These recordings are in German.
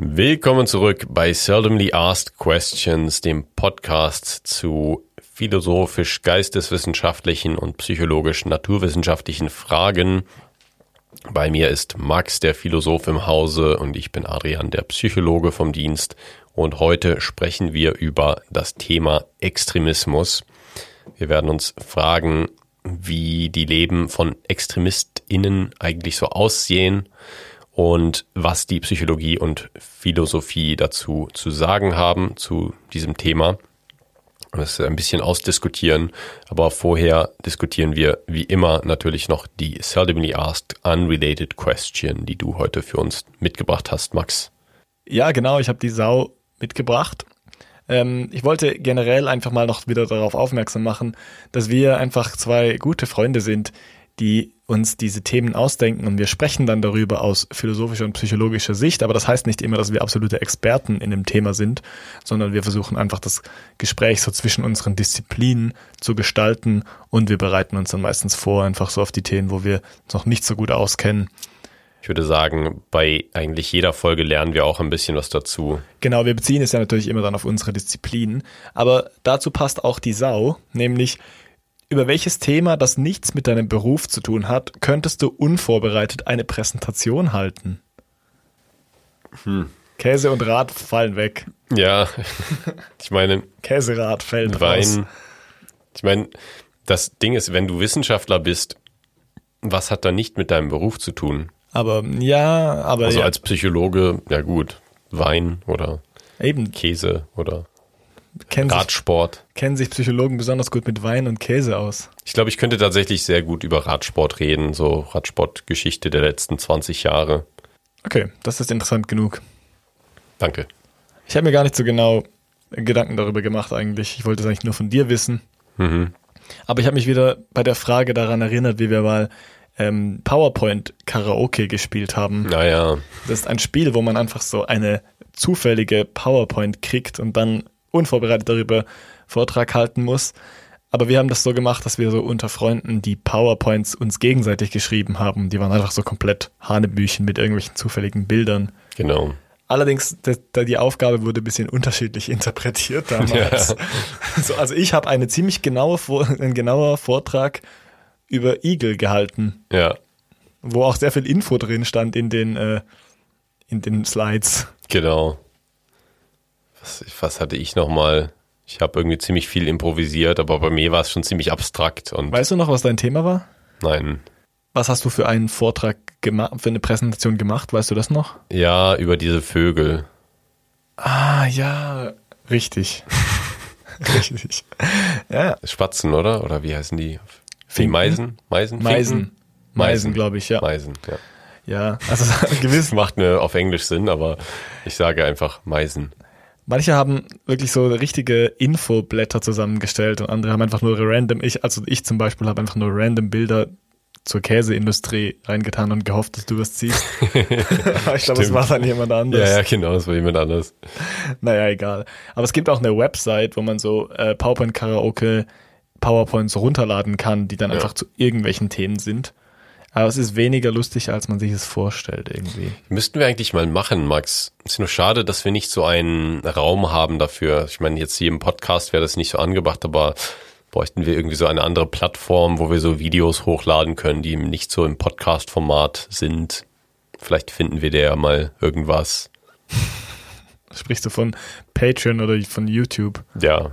Willkommen zurück bei Seldomly Asked Questions, dem Podcast zu philosophisch, geisteswissenschaftlichen und psychologisch naturwissenschaftlichen Fragen. Bei mir ist Max, der Philosoph im Hause, und ich bin Adrian, der Psychologe vom Dienst. Und heute sprechen wir über das Thema Extremismus. Wir werden uns fragen, wie die Leben von ExtremistInnen eigentlich so aussehen und was die Psychologie und Philosophie dazu zu sagen haben zu diesem Thema. Das ein bisschen ausdiskutieren, aber vorher diskutieren wir wie immer natürlich noch die seldomly asked unrelated question, die du heute für uns mitgebracht hast, Max. Ja, genau, ich habe die Sau mitgebracht. Ähm, ich wollte generell einfach mal noch wieder darauf aufmerksam machen, dass wir einfach zwei gute Freunde sind, die uns diese Themen ausdenken und wir sprechen dann darüber aus philosophischer und psychologischer Sicht, aber das heißt nicht immer, dass wir absolute Experten in dem Thema sind, sondern wir versuchen einfach das Gespräch so zwischen unseren Disziplinen zu gestalten und wir bereiten uns dann meistens vor, einfach so auf die Themen, wo wir uns noch nicht so gut auskennen. Ich würde sagen, bei eigentlich jeder Folge lernen wir auch ein bisschen was dazu. Genau, wir beziehen es ja natürlich immer dann auf unsere Disziplinen, aber dazu passt auch die Sau, nämlich über welches Thema, das nichts mit deinem Beruf zu tun hat, könntest du unvorbereitet eine Präsentation halten? Hm. Käse und Rad fallen weg. Ja, ich meine. Käserad fällt Wein. Raus. Ich meine, das Ding ist, wenn du Wissenschaftler bist, was hat da nicht mit deinem Beruf zu tun? Aber ja, aber. Also ja. als Psychologe, ja gut, Wein oder Eben. Käse oder kennen Radsport. Sich, kennen sich Psychologen besonders gut mit Wein und Käse aus? Ich glaube, ich könnte tatsächlich sehr gut über Radsport reden, so Radsportgeschichte der letzten 20 Jahre. Okay, das ist interessant genug. Danke. Ich habe mir gar nicht so genau Gedanken darüber gemacht eigentlich. Ich wollte es eigentlich nur von dir wissen. Mhm. Aber ich habe mich wieder bei der Frage daran erinnert, wie wir mal ähm, PowerPoint Karaoke gespielt haben. Naja. Das ist ein Spiel, wo man einfach so eine zufällige PowerPoint kriegt und dann unvorbereitet darüber Vortrag halten muss. Aber wir haben das so gemacht, dass wir so unter Freunden die PowerPoints uns gegenseitig geschrieben haben. Die waren einfach so komplett Hanebüchen mit irgendwelchen zufälligen Bildern. Genau. Allerdings, die Aufgabe wurde ein bisschen unterschiedlich interpretiert damals. Ja. So, also ich habe eine ziemlich genaue, ein genauer Vortrag über Igel gehalten. Ja. Wo auch sehr viel Info drin stand in den, äh, in den Slides. Genau was, was hatte ich nochmal? Ich habe irgendwie ziemlich viel improvisiert, aber bei mir war es schon ziemlich abstrakt. Und weißt du noch, was dein Thema war? Nein. Was hast du für einen Vortrag gemacht, für eine Präsentation gemacht? Weißt du das noch? Ja, über diese Vögel. Ah, ja, richtig. richtig. Ja. Spatzen, oder? Oder wie heißen die? Die Meisen? Meisen? Meisen. Meisen, glaube ich, ja. Meisen, ja. Ja, also gewiss. macht mir auf Englisch Sinn, aber ich sage einfach Meisen. Manche haben wirklich so richtige Infoblätter zusammengestellt und andere haben einfach nur random, ich, also ich zum Beispiel habe einfach nur random Bilder zur Käseindustrie reingetan und gehofft, dass du was siehst. ich glaube, es war dann jemand anders. Ja, ja, genau, es war jemand anders. Naja, egal. Aber es gibt auch eine Website, wo man so äh, PowerPoint Karaoke PowerPoints runterladen kann, die dann ja. einfach zu irgendwelchen Themen sind. Aber es ist weniger lustig, als man sich es vorstellt irgendwie. Müssten wir eigentlich mal machen, Max. Es ist nur schade, dass wir nicht so einen Raum haben dafür. Ich meine, jetzt hier im Podcast wäre das nicht so angebracht, aber bräuchten wir irgendwie so eine andere Plattform, wo wir so Videos hochladen können, die nicht so im Podcast-Format sind. Vielleicht finden wir da ja mal irgendwas. Sprichst du von Patreon oder von YouTube? Ja.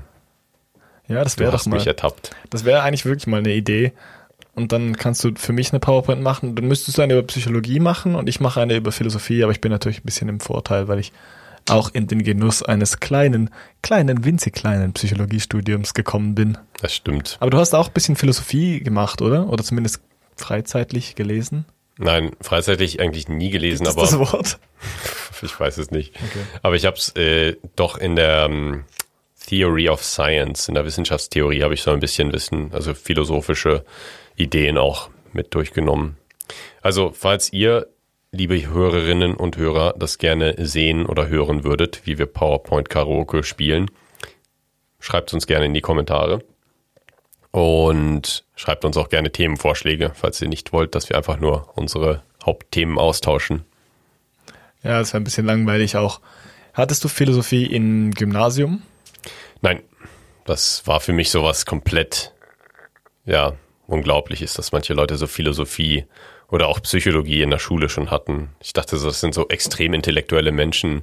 Ja, das wäre doch mal. Mich ertappt. Das wäre eigentlich wirklich mal eine Idee und dann kannst du für mich eine PowerPoint machen. Dann müsstest du eine über Psychologie machen und ich mache eine über Philosophie, aber ich bin natürlich ein bisschen im Vorteil, weil ich auch in den Genuss eines kleinen, kleinen, winzig kleinen Psychologiestudiums gekommen bin. Das stimmt. Aber du hast auch ein bisschen Philosophie gemacht, oder? Oder zumindest freizeitlich gelesen? Nein, freizeitlich eigentlich nie gelesen, Gibt aber. das Wort? ich weiß es nicht. Okay. Aber ich habe es äh, doch in der ähm, Theory of Science, in der Wissenschaftstheorie habe ich so ein bisschen Wissen, also philosophische Ideen auch mit durchgenommen. Also, falls ihr, liebe Hörerinnen und Hörer, das gerne sehen oder hören würdet, wie wir PowerPoint Karaoke spielen, schreibt uns gerne in die Kommentare. Und schreibt uns auch gerne Themenvorschläge, falls ihr nicht wollt, dass wir einfach nur unsere Hauptthemen austauschen. Ja, das wäre ein bisschen langweilig auch. Hattest du Philosophie im Gymnasium? Nein, das war für mich sowas komplett, ja, unglaublich ist, dass manche Leute so Philosophie oder auch Psychologie in der Schule schon hatten. Ich dachte, das sind so extrem intellektuelle Menschen,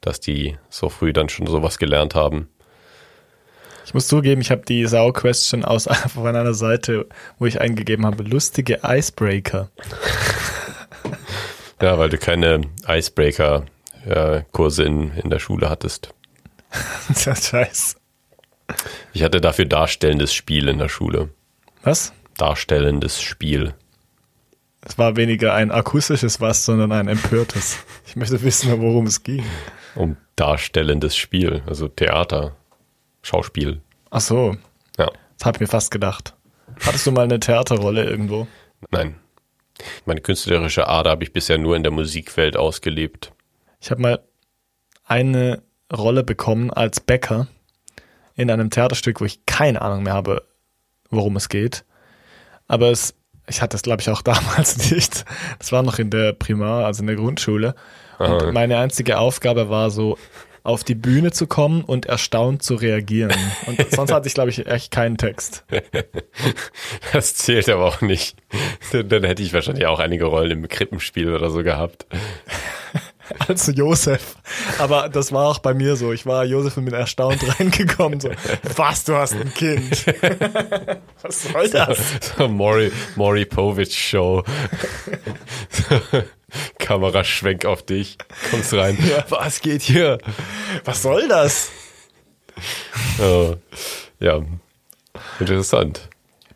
dass die so früh dann schon sowas gelernt haben. Ich muss zugeben, ich habe die Sau-Question aus von einer Seite, wo ich eingegeben habe, lustige Icebreaker. ja, weil du keine Icebreaker-Kurse in, in der Schule hattest. ja, scheiß. Ich hatte dafür darstellendes Spiel in der Schule. Was? Darstellendes Spiel. Es war weniger ein akustisches Was, sondern ein empörtes. Ich möchte wissen, worum es ging. Um darstellendes Spiel, also Theater, Schauspiel. Ach so. Ja. Das habe ich mir fast gedacht. Hattest du mal eine Theaterrolle irgendwo? Nein. Meine künstlerische Ader habe ich bisher nur in der Musikwelt ausgelebt. Ich habe mal eine Rolle bekommen als Bäcker in einem Theaterstück, wo ich keine Ahnung mehr habe, worum es geht. Aber es, ich hatte es, glaube ich, auch damals nicht. Das war noch in der Primar, also in der Grundschule. Und Aha. meine einzige Aufgabe war so, auf die Bühne zu kommen und erstaunt zu reagieren. Und sonst hatte ich, glaube ich, echt keinen Text. Das zählt aber auch nicht. Dann dann hätte ich wahrscheinlich auch einige Rollen im Krippenspiel oder so gehabt. als Josef. Aber das war auch bei mir so. Ich war Josef und bin erstaunt reingekommen. So, was, du hast ein Kind. was soll das? So Maury, Maury Povich Show. Kameraschwenk auf dich. Kommst rein. Ja. Was geht hier? Was soll das? Oh, ja. Interessant.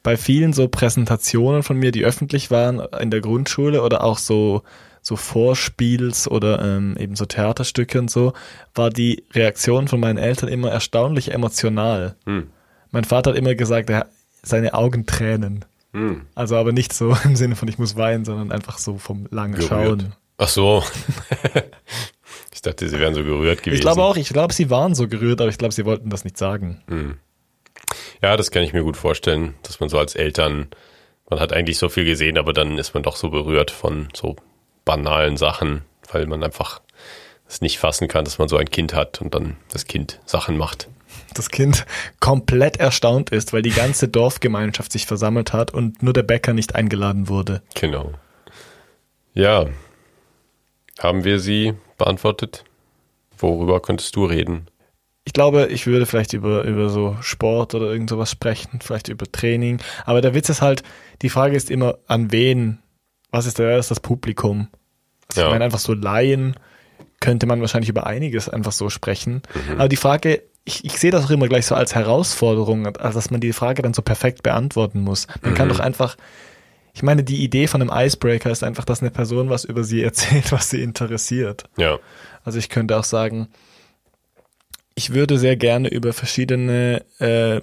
Bei vielen so Präsentationen von mir, die öffentlich waren in der Grundschule oder auch so so Vorspiels oder ähm, eben so Theaterstücke und so, war die Reaktion von meinen Eltern immer erstaunlich emotional. Hm. Mein Vater hat immer gesagt, er, seine Augen tränen. Hm. Also aber nicht so im Sinne von ich muss weinen, sondern einfach so vom langen Gerührt. Schauen. Ach so. ich dachte, sie wären so gerührt gewesen. Ich glaube auch, ich glaube, sie waren so gerührt, aber ich glaube, sie wollten das nicht sagen. Ja, das kann ich mir gut vorstellen, dass man so als Eltern, man hat eigentlich so viel gesehen, aber dann ist man doch so berührt von so banalen Sachen, weil man einfach es nicht fassen kann, dass man so ein Kind hat und dann das Kind Sachen macht. Das Kind komplett erstaunt ist, weil die ganze Dorfgemeinschaft sich versammelt hat und nur der Bäcker nicht eingeladen wurde. Genau. Ja. Haben wir sie beantwortet? Worüber könntest du reden? Ich glaube, ich würde vielleicht über, über so Sport oder irgend sowas sprechen, vielleicht über Training. Aber der Witz ist halt, die Frage ist immer, an wen? Was ist, der, ist das Publikum? Also Ja. Ich meine, einfach so Laien könnte man wahrscheinlich über einiges einfach so sprechen. Aber die Frage, ich, ich sehe das auch immer gleich so als Herausforderung, also dass man die Frage dann so perfekt beantworten muss. Man kann doch einfach, ich meine, die Idee von einem Icebreaker ist einfach, dass eine Person was über sie erzählt, was sie interessiert. Ja. Also ich könnte auch sagen, ich würde sehr gerne über verschiedene äh,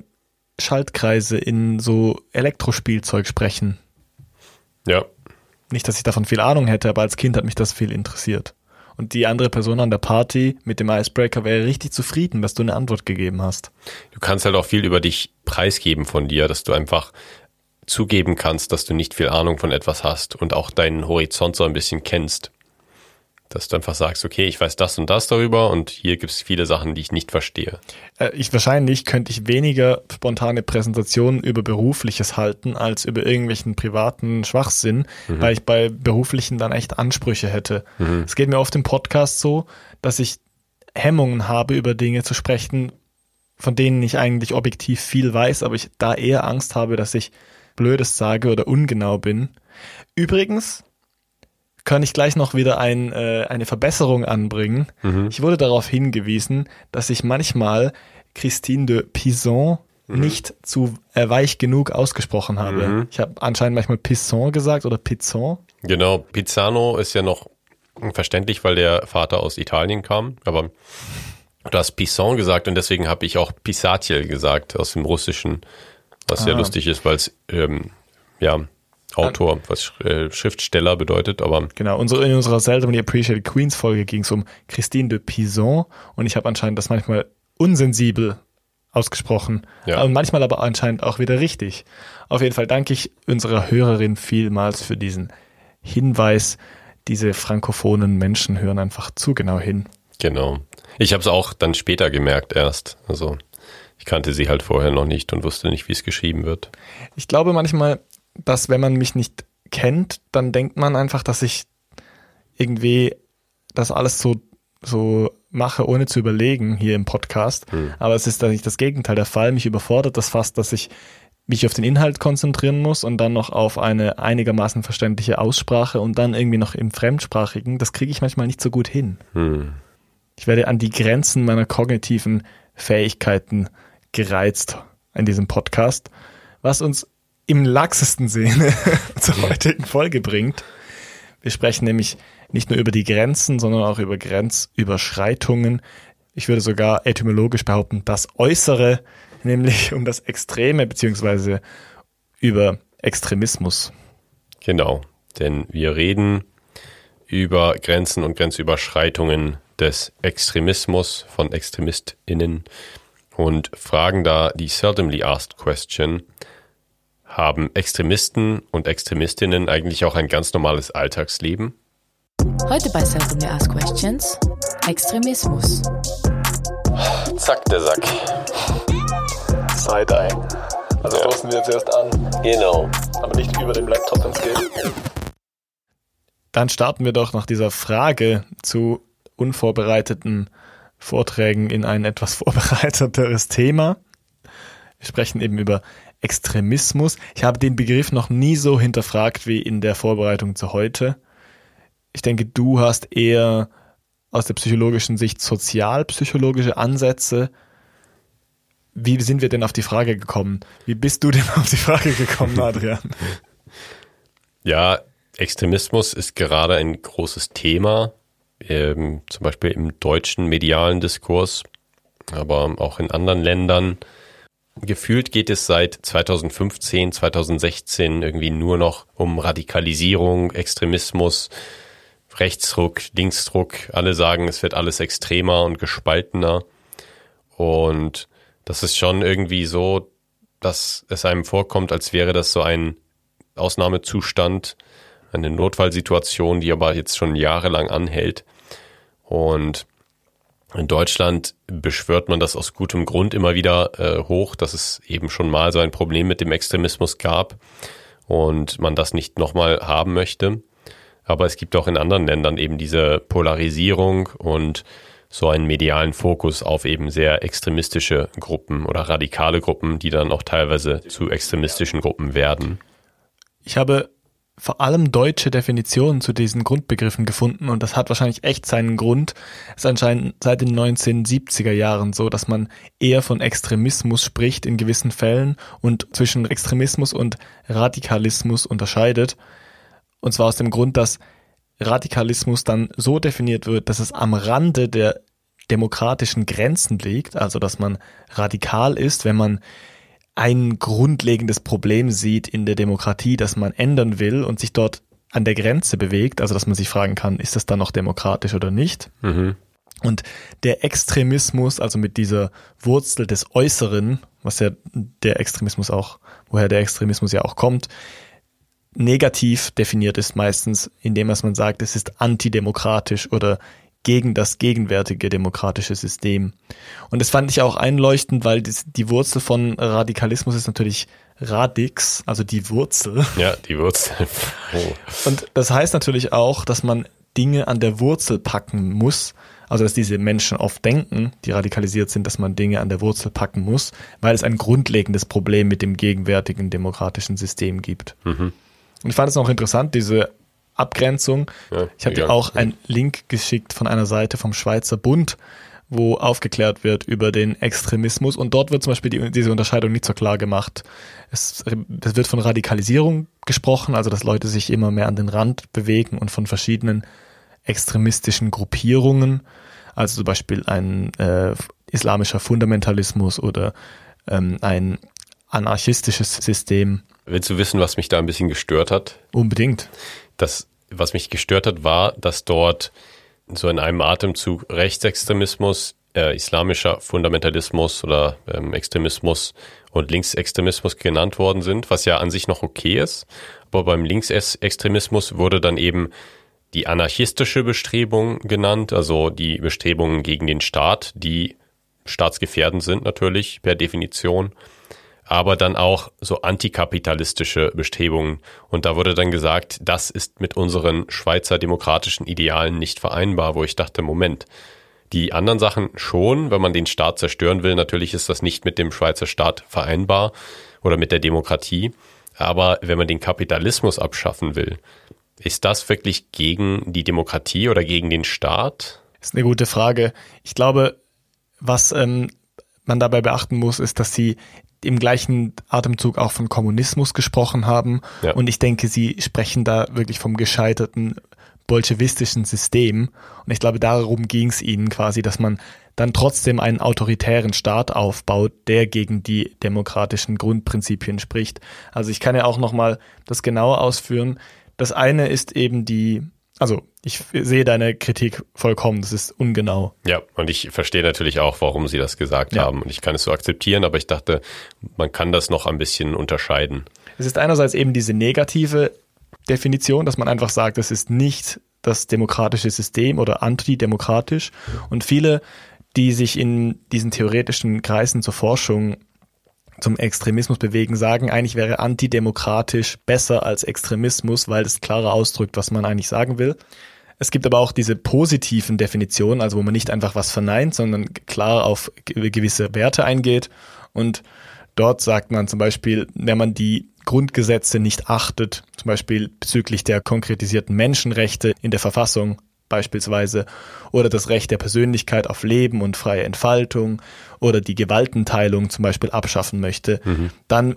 Schaltkreise in so Elektrospielzeug sprechen. Ja. Nicht, dass ich davon viel Ahnung hätte, aber als Kind hat mich das viel interessiert. Und die andere Person an der Party mit dem Icebreaker wäre richtig zufrieden, dass du eine Antwort gegeben hast. Du kannst halt auch viel über dich preisgeben von dir, dass du einfach zugeben kannst, dass du nicht viel Ahnung von etwas hast und auch deinen Horizont so ein bisschen kennst. Dass du einfach sagst, okay, ich weiß das und das darüber und hier gibt es viele Sachen, die ich nicht verstehe. Äh, ich wahrscheinlich könnte ich weniger spontane Präsentationen über berufliches halten als über irgendwelchen privaten Schwachsinn, weil ich bei beruflichen dann echt Ansprüche hätte. Es geht mir oft im Podcast so, dass ich Hemmungen habe, über Dinge zu sprechen, von denen ich eigentlich objektiv viel weiß, aber ich da eher Angst habe, dass ich Blödes sage oder ungenau bin. Übrigens kann ich gleich noch wieder ein, äh, eine Verbesserung anbringen. Ich wurde darauf hingewiesen, dass ich manchmal Christine de Pison nicht zu äh, weich genug ausgesprochen habe. Ich habe anscheinend manchmal Pisson gesagt oder Pizzon. Genau, Pizzano ist ja noch verständlich, weil der Vater aus Italien kam, aber du hast Pisson gesagt und deswegen habe ich auch Pisatiel gesagt aus dem Russischen, was sehr Ah. lustig ist, weil es ähm, ja Autor, was äh, Schriftsteller bedeutet, aber Genau, unsere, in unserer Seldomly Appreciated Queens Folge ging es um Christine de Pison und ich habe anscheinend das manchmal unsensibel ausgesprochen Ja. und manchmal aber anscheinend auch wieder richtig. Auf jeden Fall danke ich unserer Hörerin vielmals für diesen Hinweis. diese frankophonen Menschen hören einfach zu genau hin. Genau. Ich habe es auch dann später gemerkt erst. Also ich kannte sie halt vorher noch nicht und wusste nicht, wie es geschrieben wird. Ich glaube manchmal, dass wenn man mich nicht kennt, dann denkt man einfach, dass ich irgendwie das alles so, so mache, ohne zu überlegen hier im Podcast. Hm. Aber es ist eigentlich das Gegenteil der Fall. Mich überfordert das fast, dass ich mich auf den Inhalt konzentrieren muss und dann noch auf eine einigermaßen verständliche Aussprache und dann irgendwie noch im Fremdsprachigen. Das kriege ich manchmal nicht so gut hin. Hm. Ich werde an die Grenzen meiner kognitiven Fähigkeiten gereizt in diesem Podcast, was uns im laxesten Sinne zur heutigen Folge bringt. Wir sprechen nämlich nicht nur über die Grenzen, sondern auch über Grenzüberschreitungen. Ich würde sogar etymologisch behaupten, das Äußere, nämlich um das Extreme beziehungsweise über Extremismus. Genau, denn wir reden über Grenzen und Grenzüberschreitungen des Extremismus von ExtremistInnen und fragen da die seldomly asked question, haben Extremisten und Extremistinnen eigentlich auch ein ganz normales Alltagsleben? Heute bei Seldomly Asked Questions Extremismus. Zack, der Sack. Side-Eye. Also ja. stoßen wir jetzt erst an. Genau. Aber nicht über dem Laptop, wenn es geht. Dann starten wir doch nach dieser Frage zu unvorbereiteten Vorträgen in ein etwas vorbereiteteres Thema. Wir sprechen eben über Extremismus. Ich habe den Begriff noch nie so hinterfragt wie in der Vorbereitung zu heute. Ich denke, du hast eher aus der psychologischen Sicht sozialpsychologische Ansätze. Wie sind wir denn auf die Frage gekommen? Wie bist du denn auf die Frage gekommen, Adrian? ja, Extremismus ist gerade ein großes Thema, ähm, zum Beispiel im deutschen medialen Diskurs, aber auch in anderen Ländern. Gefühlt geht es seit 2015, 2016 irgendwie nur noch um Radikalisierung, Extremismus, Rechtsruck, Linksdruck. Alle sagen, es wird alles extremer und gespaltener. Und das ist schon irgendwie so, dass es einem vorkommt, als wäre das so ein Ausnahmezustand, eine Notfallsituation, die aber jetzt schon jahrelang anhält. Und in Deutschland beschwört man das aus gutem Grund immer wieder äh, hoch, dass es eben schon mal so ein Problem mit dem Extremismus gab und man das nicht nochmal haben möchte. Aber es gibt auch in anderen Ländern eben diese Polarisierung und so einen medialen Fokus auf eben sehr extremistische Gruppen oder radikale Gruppen, die dann auch teilweise zu extremistischen Gruppen werden. Ich habe vor allem deutsche Definitionen zu diesen Grundbegriffen gefunden und das hat wahrscheinlich echt seinen Grund. Es ist anscheinend seit den 1970er Jahren so, dass man eher von Extremismus spricht in gewissen Fällen und zwischen Extremismus und Radikalismus unterscheidet. Und zwar aus dem Grund, dass Radikalismus dann so definiert wird, dass es am Rande der demokratischen Grenzen liegt, also dass man radikal ist, wenn man ein grundlegendes Problem sieht in der Demokratie, das man ändern will und sich dort an der Grenze bewegt, also dass man sich fragen kann, ist das dann noch demokratisch oder nicht? Mhm. Und der Extremismus, also mit dieser Wurzel des Äußeren, was ja der Extremismus auch, woher der Extremismus ja auch kommt, negativ definiert ist meistens, indem man sagt, es ist antidemokratisch oder gegen das gegenwärtige demokratische System. Und das fand ich auch einleuchtend, weil die, die Wurzel von Radikalismus ist natürlich Radix, also die Wurzel. Ja, die Wurzel. Oh. Und das heißt natürlich auch, dass man Dinge an der Wurzel packen muss. Also dass diese Menschen oft denken, die radikalisiert sind, dass man Dinge an der Wurzel packen muss, weil es ein grundlegendes Problem mit dem gegenwärtigen demokratischen System gibt. Mhm. Und ich fand es auch interessant, diese Abgrenzung. Ja, ich habe dir auch einen Link geschickt von einer Seite vom Schweizer Bund, wo aufgeklärt wird über den Extremismus. Und dort wird zum Beispiel die, diese Unterscheidung nicht so klar gemacht. Es, es wird von Radikalisierung gesprochen, also dass Leute sich immer mehr an den Rand bewegen und von verschiedenen extremistischen Gruppierungen, also zum Beispiel ein äh, islamischer Fundamentalismus oder ähm, ein anarchistisches System. Willst du wissen, was mich da ein bisschen gestört hat? Unbedingt. Das was mich gestört hat, war, dass dort so in einem Atemzug Rechtsextremismus, äh, islamischer Fundamentalismus oder ähm, Extremismus und Linksextremismus genannt worden sind, was ja an sich noch okay ist. Aber beim Linksextremismus wurde dann eben die anarchistische Bestrebung genannt, also die Bestrebungen gegen den Staat, die staatsgefährdend sind natürlich per Definition, aber dann auch so antikapitalistische Bestrebungen. Und da wurde dann gesagt, das ist mit unseren Schweizer demokratischen Idealen nicht vereinbar, wo ich dachte, Moment, die anderen Sachen schon, wenn man den Staat zerstören will, natürlich ist das nicht mit dem Schweizer Staat vereinbar oder mit der Demokratie. Aber wenn man den Kapitalismus abschaffen will, ist das wirklich gegen die Demokratie oder gegen den Staat? Ist eine gute Frage. Ich glaube, was ähm, man dabei beachten muss, ist, dass sie im gleichen Atemzug auch von Kommunismus gesprochen haben. Ja. Und ich denke, sie sprechen da wirklich vom gescheiterten bolschewistischen System. Und ich glaube, darum ging es ihnen quasi, dass man dann trotzdem einen autoritären Staat aufbaut, der gegen die demokratischen Grundprinzipien spricht. Also ich kann ja auch nochmal das genauer ausführen. Das eine ist eben die also ich sehe deine Kritik vollkommen, das ist ungenau. Ja, und ich verstehe natürlich auch, warum sie das gesagt ja. haben. Und ich kann es so akzeptieren, aber ich dachte, man kann das noch ein bisschen unterscheiden. Es ist einerseits eben diese negative Definition, dass man einfach sagt, es ist nicht das demokratische System oder antidemokratisch. Und viele, die sich in diesen theoretischen Kreisen zur Forschung zum Extremismus bewegen, sagen, eigentlich wäre antidemokratisch besser als Extremismus, weil es klarer ausdrückt, was man eigentlich sagen will. Es gibt aber auch diese positiven Definitionen, also wo man nicht einfach was verneint, sondern klar auf gewisse Werte eingeht. Und dort sagt man zum Beispiel, wenn man die Grundgesetze nicht achtet, zum Beispiel bezüglich der konkretisierten Menschenrechte in der Verfassung, beispielsweise oder das Recht der Persönlichkeit auf Leben und freie Entfaltung oder die Gewaltenteilung zum Beispiel abschaffen möchte, mhm. dann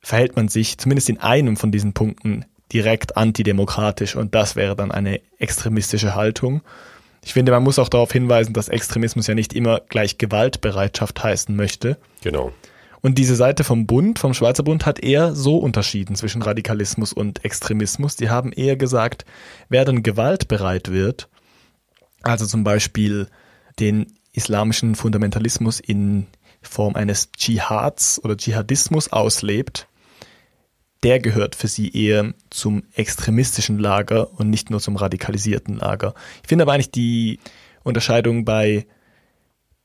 verhält man sich zumindest in einem von diesen Punkten direkt antidemokratisch und das wäre dann eine extremistische Haltung. Ich finde, man muss auch darauf hinweisen, dass Extremismus ja nicht immer gleich Gewaltbereitschaft heißen möchte. Genau. Und diese Seite vom Bund, vom Schweizer Bund, hat eher so unterschieden zwischen Radikalismus und Extremismus. Die haben eher gesagt, wer dann gewaltbereit wird, also zum Beispiel den islamischen Fundamentalismus in Form eines Dschihads oder Dschihadismus auslebt, der gehört für sie eher zum extremistischen Lager und nicht nur zum radikalisierten Lager. Ich finde aber eigentlich die Unterscheidung bei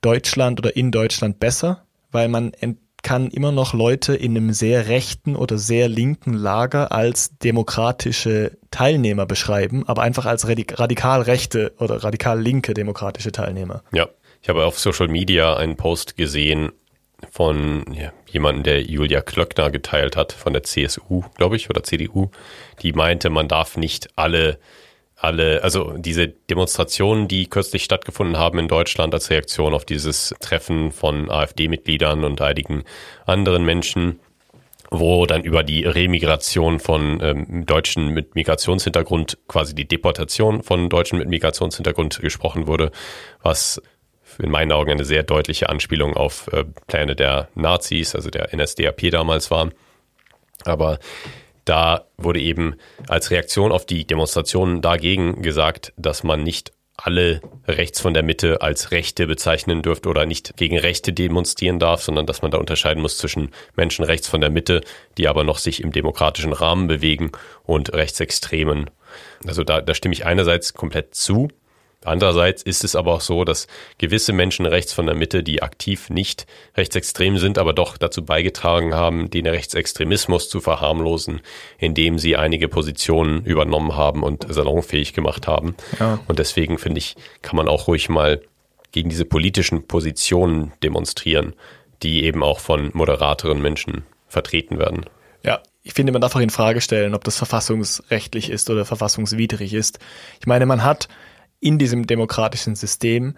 Deutschland oder in Deutschland besser, weil man kann immer noch Leute in einem sehr rechten oder sehr linken Lager als demokratische Teilnehmer beschreiben, aber einfach als radikal rechte oder radikal linke demokratische Teilnehmer. Ja, ich habe auf Social Media einen Post gesehen von jemandem, der Julia Klöckner geteilt hat, von der CSU, glaube ich, oder CDU, die meinte, man darf nicht alle alle, also diese Demonstrationen, die kürzlich stattgefunden haben in Deutschland als Reaktion auf dieses Treffen von AfD-Mitgliedern und einigen anderen Menschen, wo dann über die Remigration von ähm, Deutschen mit Migrationshintergrund, quasi die Deportation von Deutschen mit Migrationshintergrund gesprochen wurde, was in meinen Augen eine sehr deutliche Anspielung auf äh, Pläne der Nazis, also der NSDAP damals war. Aber da wurde eben als Reaktion auf die Demonstrationen dagegen gesagt, dass man nicht alle rechts von der Mitte als Rechte bezeichnen dürfte oder nicht gegen Rechte demonstrieren darf, sondern dass man da unterscheiden muss zwischen Menschen rechts von der Mitte, die aber noch sich im demokratischen Rahmen bewegen und Rechtsextremen. Also da, da stimme ich einerseits komplett zu, Andererseits ist es aber auch so, dass gewisse Menschen rechts von der Mitte, die aktiv nicht rechtsextrem sind, aber doch dazu beigetragen haben, den Rechtsextremismus zu verharmlosen, indem sie einige Positionen übernommen haben und salonfähig gemacht haben. Ja. Und deswegen finde ich, kann man auch ruhig mal gegen diese politischen Positionen demonstrieren, die eben auch von moderateren Menschen vertreten werden. Ja, ich finde, man darf auch in Frage stellen, ob das verfassungsrechtlich ist oder verfassungswidrig ist. Ich meine, man hat in diesem demokratischen System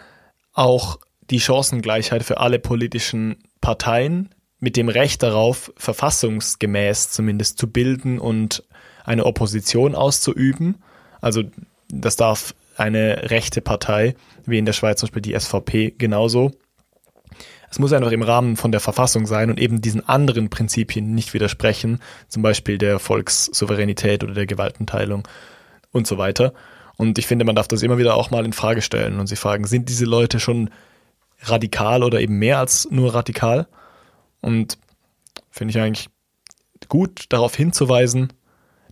auch die Chancengleichheit für alle politischen Parteien mit dem Recht darauf, verfassungsgemäß zumindest zu bilden und eine Opposition auszuüben. Also das darf eine rechte Partei, wie in der Schweiz zum Beispiel die SVP, genauso. Es muss einfach im Rahmen von der Verfassung sein und eben diesen anderen Prinzipien nicht widersprechen, zum Beispiel der Volkssouveränität oder der Gewaltenteilung und so weiter. Und ich finde, man darf das immer wieder auch mal in Frage stellen und sich fragen, sind diese Leute schon radikal oder eben mehr als nur radikal? Und finde ich eigentlich gut, darauf hinzuweisen,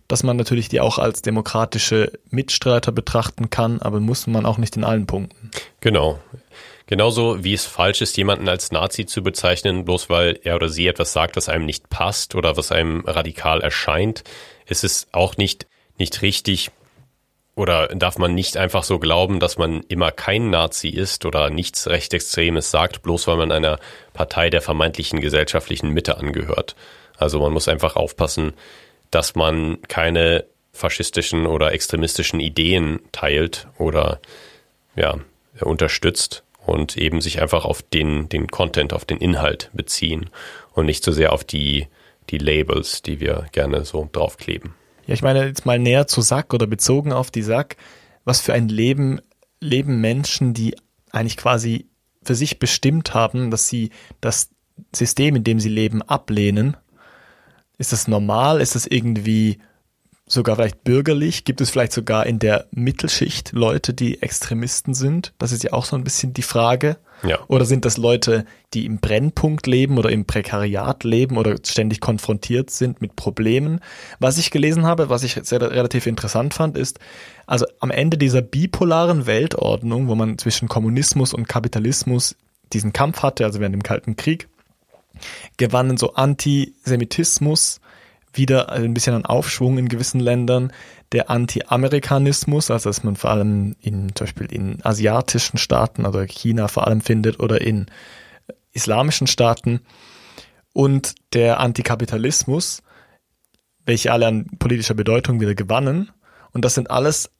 dass man natürlich die auch als demokratische Mitstreiter betrachten kann, aber muss man auch nicht in allen Punkten. Genau. Genauso wie es falsch ist, jemanden als Nazi zu bezeichnen, bloß weil er oder sie etwas sagt, was einem nicht passt oder was einem radikal erscheint, ist es auch nicht, nicht richtig oder darf man nicht einfach so glauben, dass man immer kein Nazi ist oder nichts Rechtsextremes sagt, bloß weil man einer Partei der vermeintlichen gesellschaftlichen Mitte angehört. Also man muss einfach aufpassen, dass man keine faschistischen oder extremistischen Ideen teilt oder ja, unterstützt und eben sich einfach auf den, den Content, auf den Inhalt beziehen und nicht so sehr auf die, die Labels, die wir gerne so draufkleben. Ja, ich meine jetzt mal näher zu Sack oder bezogen auf die Sack. Was für ein Leben leben Menschen, die eigentlich quasi für sich bestimmt haben, dass sie das System, in dem sie leben, ablehnen? Ist das normal? Ist das irgendwie sogar vielleicht bürgerlich? Gibt es vielleicht sogar in der Mittelschicht Leute, die Extremisten sind? Das ist ja auch so ein bisschen die Frage. Ja. Oder sind das Leute, die im Brennpunkt leben oder im Prekariat leben oder ständig konfrontiert sind mit Problemen? Was ich gelesen habe, was ich sehr, relativ interessant fand, ist, also am Ende dieser bipolaren Weltordnung, wo man zwischen Kommunismus und Kapitalismus diesen Kampf hatte, also während dem Kalten Krieg, gewannen so Antisemitismus, wieder ein bisschen an Aufschwung in gewissen Ländern, der Anti-Amerikanismus, also dass man vor allem in zum Beispiel in asiatischen Staaten oder China vor allem findet oder in islamischen Staaten und der Antikapitalismus, welche alle an politischer Bedeutung wieder gewannen. Und das sind alles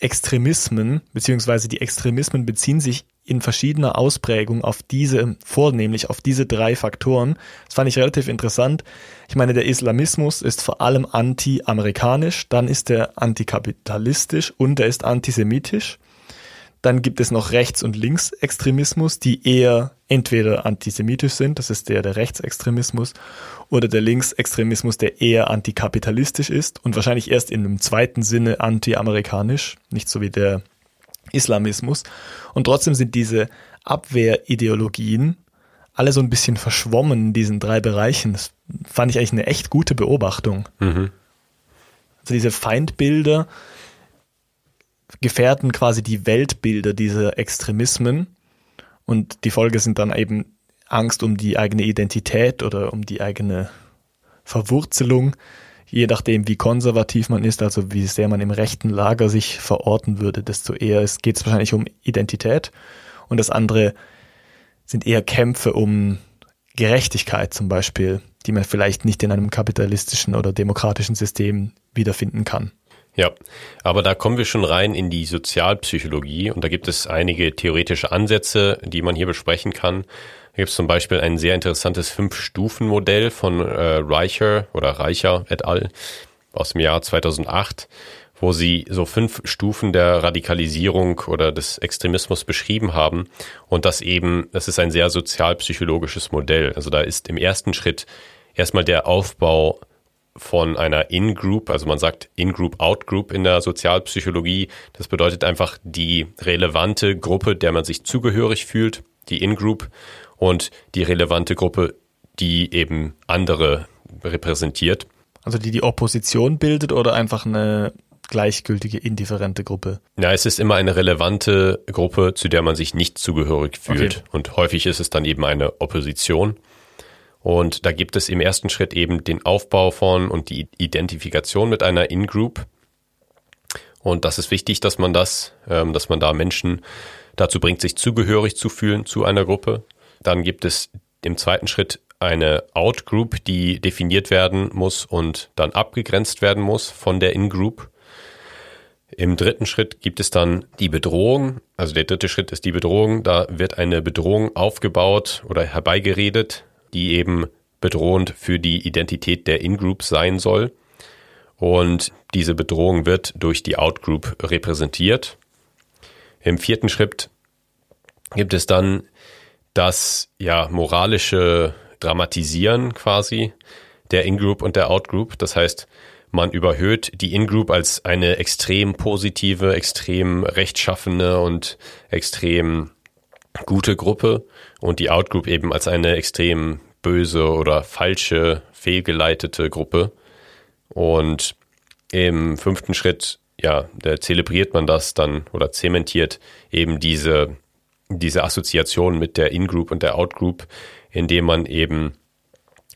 Extremismen, beziehungsweise die Extremismen beziehen sich in verschiedener Ausprägung auf diese, vornehmlich auf diese drei Faktoren. Das fand ich relativ interessant. Ich meine, der Islamismus ist vor allem anti-amerikanisch, dann ist er antikapitalistisch und er ist antisemitisch. Dann gibt es noch Rechts- und Linksextremismus, die eher entweder antisemitisch sind, das ist der der Rechtsextremismus, oder der Linksextremismus, der eher antikapitalistisch ist und wahrscheinlich erst in einem zweiten Sinne anti-amerikanisch, nicht so wie der Islamismus. Und trotzdem sind diese Abwehrideologien alle so ein bisschen verschwommen in diesen drei Bereichen. Das fand ich eigentlich eine echt gute Beobachtung. Mhm. Also diese Feindbilder gefährden quasi die Weltbilder dieser Extremismen. Und die Folge sind dann eben Angst um die eigene Identität oder um die eigene Verwurzelung, je nachdem, wie konservativ man ist, also wie sehr man im rechten Lager sich verorten würde, desto eher geht es wahrscheinlich um Identität. Und das andere sind eher Kämpfe um Gerechtigkeit zum Beispiel, die man vielleicht nicht in einem kapitalistischen oder demokratischen System wiederfinden kann. Ja, aber da kommen wir schon rein in die Sozialpsychologie und da gibt es einige theoretische Ansätze, die man hier besprechen kann. Da gibt es zum Beispiel ein sehr interessantes Fünf-Stufen-Modell von äh, Reicher oder Reicher et al. aus dem Jahr 2008, wo sie so fünf Stufen der Radikalisierung oder des Extremismus beschrieben haben. Und das eben, das ist ein sehr sozialpsychologisches Modell. Also da ist im ersten Schritt erstmal der Aufbau von einer In-Group, also man sagt In-Group, Out-Group in der Sozialpsychologie. Das bedeutet einfach die relevante Gruppe, der man sich zugehörig fühlt, die In-Group und die relevante Gruppe, die eben andere repräsentiert. Also die die Opposition bildet oder einfach eine gleichgültige, indifferente Gruppe? Ja, es ist immer eine relevante Gruppe, zu der man sich nicht zugehörig fühlt. Okay. Und häufig ist es dann eben eine Opposition. Und da gibt es im ersten Schritt eben den Aufbau von und die Identifikation mit einer In-Group. Und das ist wichtig, dass man das, ähm, dass man da Menschen dazu bringt, sich zugehörig zu fühlen zu einer Gruppe. Dann gibt es im zweiten Schritt eine Out-Group, die definiert werden muss und dann abgegrenzt werden muss von der In-Group. Im dritten Schritt gibt es dann die Bedrohung. Also der dritte Schritt ist die Bedrohung. Da wird eine Bedrohung aufgebaut oder herbeigeredet, die eben bedrohend für die Identität der In-Group sein soll. Und diese Bedrohung wird durch die Out-Group repräsentiert. Im vierten Schritt gibt es dann das ja moralische Dramatisieren quasi der In-Group und der Out-Group. Das heißt, man überhöht die In-Group als eine extrem positive, extrem rechtschaffene und extrem gute Gruppe und die Out-Group eben als eine extrem böse oder falsche, fehlgeleitete Gruppe. Und im fünften Schritt, ja, zelebriert man das dann oder zementiert eben diese, diese Assoziation mit der In-Group und der Out-Group, indem man eben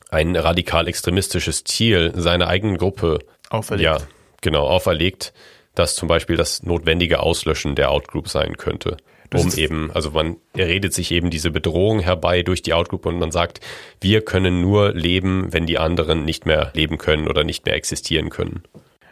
ein radikal extremistisches Ziel seiner eigenen Gruppe Auferlegt. ja, genau, auferlegt, das zum Beispiel das notwendige Auslöschen der Outgroup sein könnte. Das Um eben, also man redet sich eben diese Bedrohung herbei durch die Outgroup und man sagt, wir können nur leben, wenn die anderen nicht mehr leben können oder nicht mehr existieren können.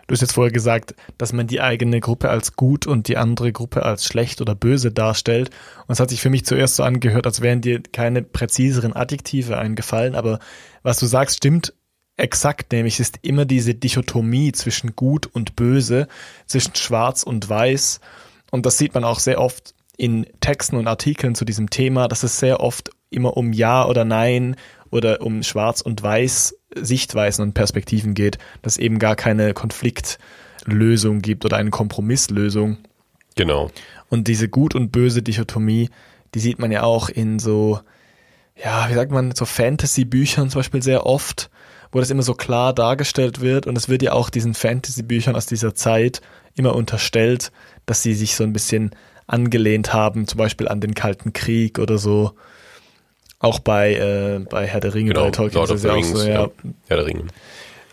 Du hast jetzt vorher gesagt, dass man die eigene Gruppe als gut und die andere Gruppe als schlecht oder böse darstellt. Und es hat sich für mich zuerst so angehört, als wären dir keine präziseren Adjektive eingefallen. Aber was du sagst, stimmt exakt, nämlich ist immer diese Dichotomie zwischen gut und böse, zwischen schwarz und weiß. Und das sieht man auch sehr oft in Texten und Artikeln zu diesem Thema, dass es sehr oft immer um Ja oder Nein oder um Schwarz und Weiß Sichtweisen und Perspektiven geht, dass es eben gar keine Konfliktlösung gibt oder eine Kompromisslösung. Genau. Und diese gut und böse Dichotomie, die sieht man ja auch in so, ja, wie sagt man, so Fantasy-Büchern zum Beispiel sehr oft, wo das immer so klar dargestellt wird. Und es wird ja auch diesen Fantasy-Büchern aus dieser Zeit immer unterstellt, dass sie sich so ein bisschen angelehnt haben, zum Beispiel an den Kalten Krieg oder so. Auch bei, äh, bei Herr der Ringe, Genau. bei Tolkien Lord ist es ja auch so, ja. ja. Herr der Ringe.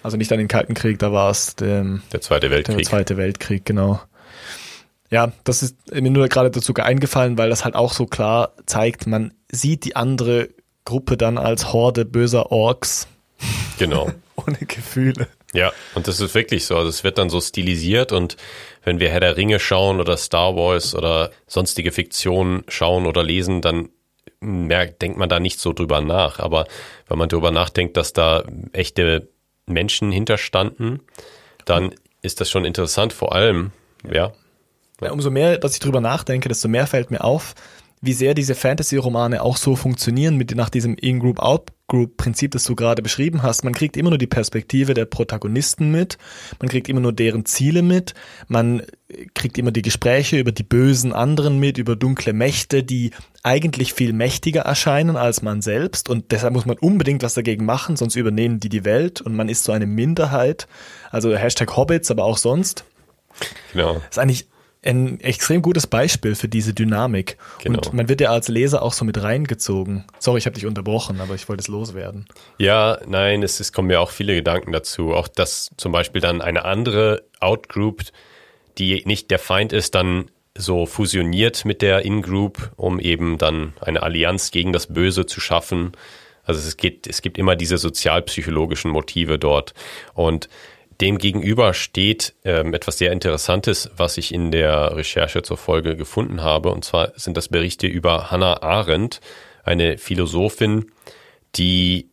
Also nicht an den Kalten Krieg, da war es der, Der Zweite der Weltkrieg. Zweite Weltkrieg, genau. Ja, das ist mir nur gerade dazu eingefallen, weil das halt auch so klar zeigt, man sieht die andere Gruppe dann als Horde böser Orks Genau. ohne Gefühle. Ja, und das ist wirklich so. Also es wird dann so stilisiert und wenn wir Herr der Ringe schauen oder Star Wars oder sonstige Fiktionen schauen oder lesen, dann merkt, denkt man da nicht so drüber nach. Aber wenn man drüber nachdenkt, dass da echte Menschen hinterstanden, dann ist das schon interessant. Vor allem, ja, Ja, umso mehr, dass ich drüber nachdenke, desto mehr fällt mir auf, wie sehr diese Fantasy-Romane auch so funktionieren mit nach diesem In-Group-Out-Group-Prinzip, das du gerade beschrieben hast. Man kriegt immer nur die Perspektive der Protagonisten mit, man kriegt immer nur deren Ziele mit, man kriegt immer die Gespräche über die bösen anderen mit, über dunkle Mächte, die eigentlich viel mächtiger erscheinen als man selbst und deshalb muss man unbedingt was dagegen machen, sonst übernehmen die die Welt und man ist so eine Minderheit. Also Hashtag Hobbits, aber auch sonst. genau. Das ist eigentlich ein extrem gutes Beispiel für diese Dynamik. Genau. Und man wird ja als Leser auch so mit reingezogen. Sorry, ich habe dich unterbrochen, aber ich wollte es loswerden. Ja, nein, es, es kommen mir auch viele Gedanken dazu. Auch dass zum Beispiel dann eine andere Outgroup, die nicht der Feind ist, dann so fusioniert mit der In-Group, um eben dann eine Allianz gegen das Böse zu schaffen. Also es geht, es gibt immer diese sozialpsychologischen Motive dort. Und dem gegenüber steht ähm, etwas sehr Interessantes, was ich in der Recherche zur Folge gefunden habe. Und zwar sind das Berichte über Hannah Arendt, eine Philosophin, die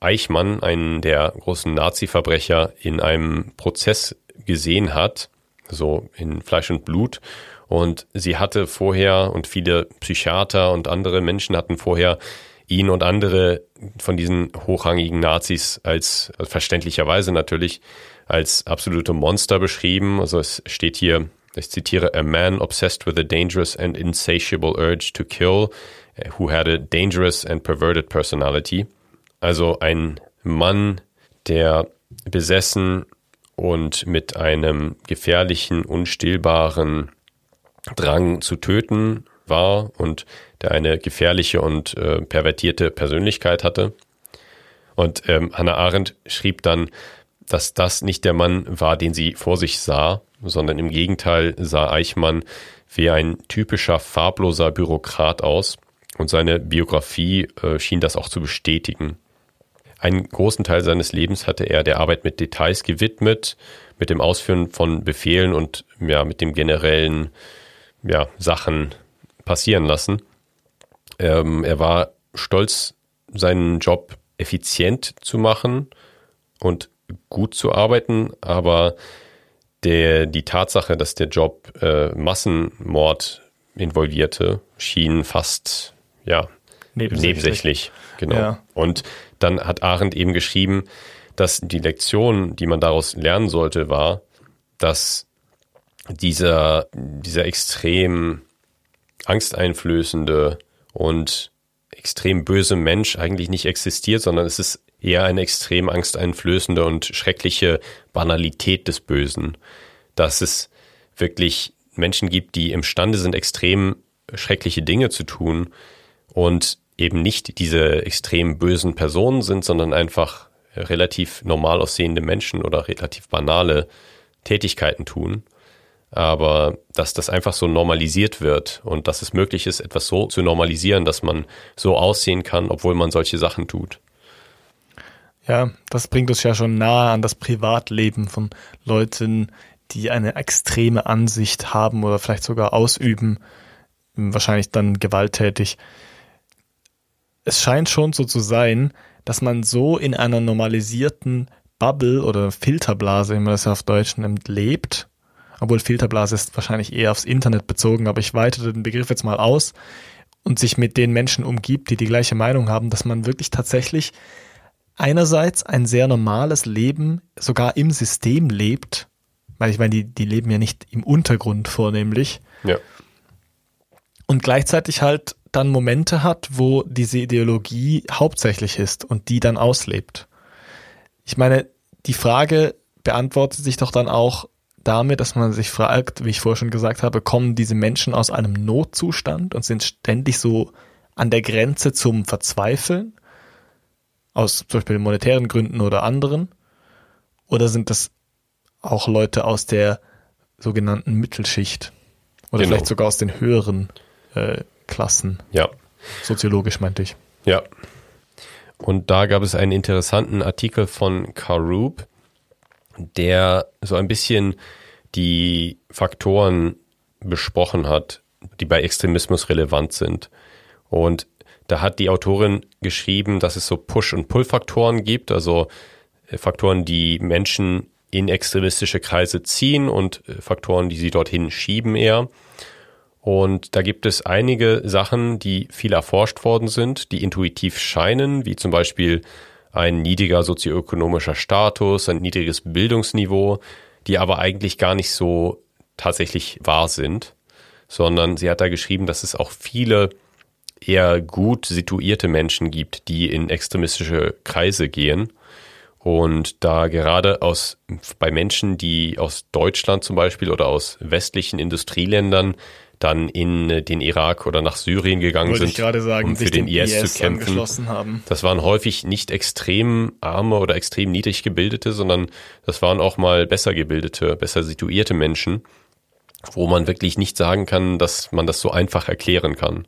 Eichmann, einen der großen Nazi-Verbrecher, in einem Prozess gesehen hat, so in Fleisch und Blut. Und sie hatte vorher und viele Psychiater und andere Menschen hatten vorher ihn und andere von diesen hochrangigen Nazis als verständlicherweise natürlich als absolute Monster beschrieben. Also es steht hier, ich zitiere, a man obsessed with a dangerous and insatiable urge to kill, who had a dangerous and perverted personality. Also ein Mann, der besessen und mit einem gefährlichen, unstillbaren Drang zu töten war und der eine gefährliche und äh, pervertierte Persönlichkeit hatte. Und ähm, Hannah Arendt schrieb dann, dass das nicht der Mann war, den sie vor sich sah, sondern im Gegenteil sah Eichmann wie ein typischer farbloser Bürokrat aus und seine Biografie äh, schien das auch zu bestätigen. Einen großen Teil seines Lebens hatte er der Arbeit mit Details gewidmet, mit dem Ausführen von Befehlen und ja, mit dem generellen ja, Sachen passieren lassen. Ähm, er war stolz, seinen Job effizient zu machen und gut zu arbeiten, aber der, die Tatsache, dass der Job äh, Massenmord involvierte, schien fast ja, Nebensächlich. nebensächlich. Genau. Ja. Und dann hat Arendt eben geschrieben, dass die Lektion, die man daraus lernen sollte, war, dass dieser, dieser extrem angsteinflößende und extrem böse Mensch eigentlich nicht existiert, sondern es ist eher eine extrem angsteinflößende und schreckliche Banalität des Bösen. Dass es wirklich Menschen gibt, die imstande sind, extrem schreckliche Dinge zu tun und eben nicht diese extrem bösen Personen sind, sondern einfach relativ normal aussehende Menschen oder relativ banale Tätigkeiten tun. Aber dass das einfach so normalisiert wird und dass es möglich ist, etwas so zu normalisieren, dass man so aussehen kann, obwohl man solche Sachen tut. Ja, das bringt uns ja schon nahe an das Privatleben von Leuten, die eine extreme Ansicht haben oder vielleicht sogar ausüben, wahrscheinlich dann gewalttätig. Es scheint schon so zu sein, dass man so in einer normalisierten Bubble oder Filterblase, wie man das auf Deutsch nimmt, lebt. Obwohl Filterblase ist wahrscheinlich eher aufs Internet bezogen, aber ich weitere den Begriff jetzt mal aus und sich mit den Menschen umgibt, die die gleiche Meinung haben, dass man wirklich tatsächlich einerseits ein sehr normales Leben sogar im System lebt, weil ich meine, die, die leben ja nicht im Untergrund vornehmlich. Ja. Und gleichzeitig halt dann Momente hat, wo diese Ideologie hauptsächlich ist und die dann auslebt. Ich meine, die Frage beantwortet sich doch dann auch damit, dass man sich fragt, wie ich vorher schon gesagt habe, kommen diese Menschen aus einem Notzustand und sind ständig so an der Grenze zum Verzweifeln? Aus zum Beispiel monetären Gründen oder anderen? Oder sind das auch Leute aus der sogenannten Mittelschicht? Oder Genau. vielleicht sogar aus den höheren äh, Klassen? Ja. Soziologisch meinte ich. Ja. Und da gab es einen interessanten Artikel von Karub, der so ein bisschen die Faktoren besprochen hat, die bei Extremismus relevant sind. Und da hat die Autorin geschrieben, dass es so Push- und Pull-Faktoren gibt, also äh, Faktoren, die Menschen in extremistische Kreise ziehen und äh, Faktoren, die sie dorthin schieben eher. Und da gibt es einige Sachen, die viel erforscht worden sind, die intuitiv scheinen, wie zum Beispiel ein niedriger sozioökonomischer Status, ein niedriges Bildungsniveau, die aber eigentlich gar nicht so tatsächlich wahr sind, sondern sie hat da geschrieben, dass es auch viele eher gut situierte Menschen gibt, die in extremistische Kreise gehen. Und da gerade aus, bei Menschen, die aus Deutschland zum Beispiel oder aus westlichen Industrieländern dann in äh, den Irak oder nach Syrien gegangen Wollte sind, sagen, um für den IS, IS zu kämpfen. Das waren häufig nicht extrem arme oder extrem niedrig gebildete, sondern das waren auch mal besser gebildete, besser situierte Menschen, wo man wirklich nicht sagen kann, dass man das so einfach erklären kann.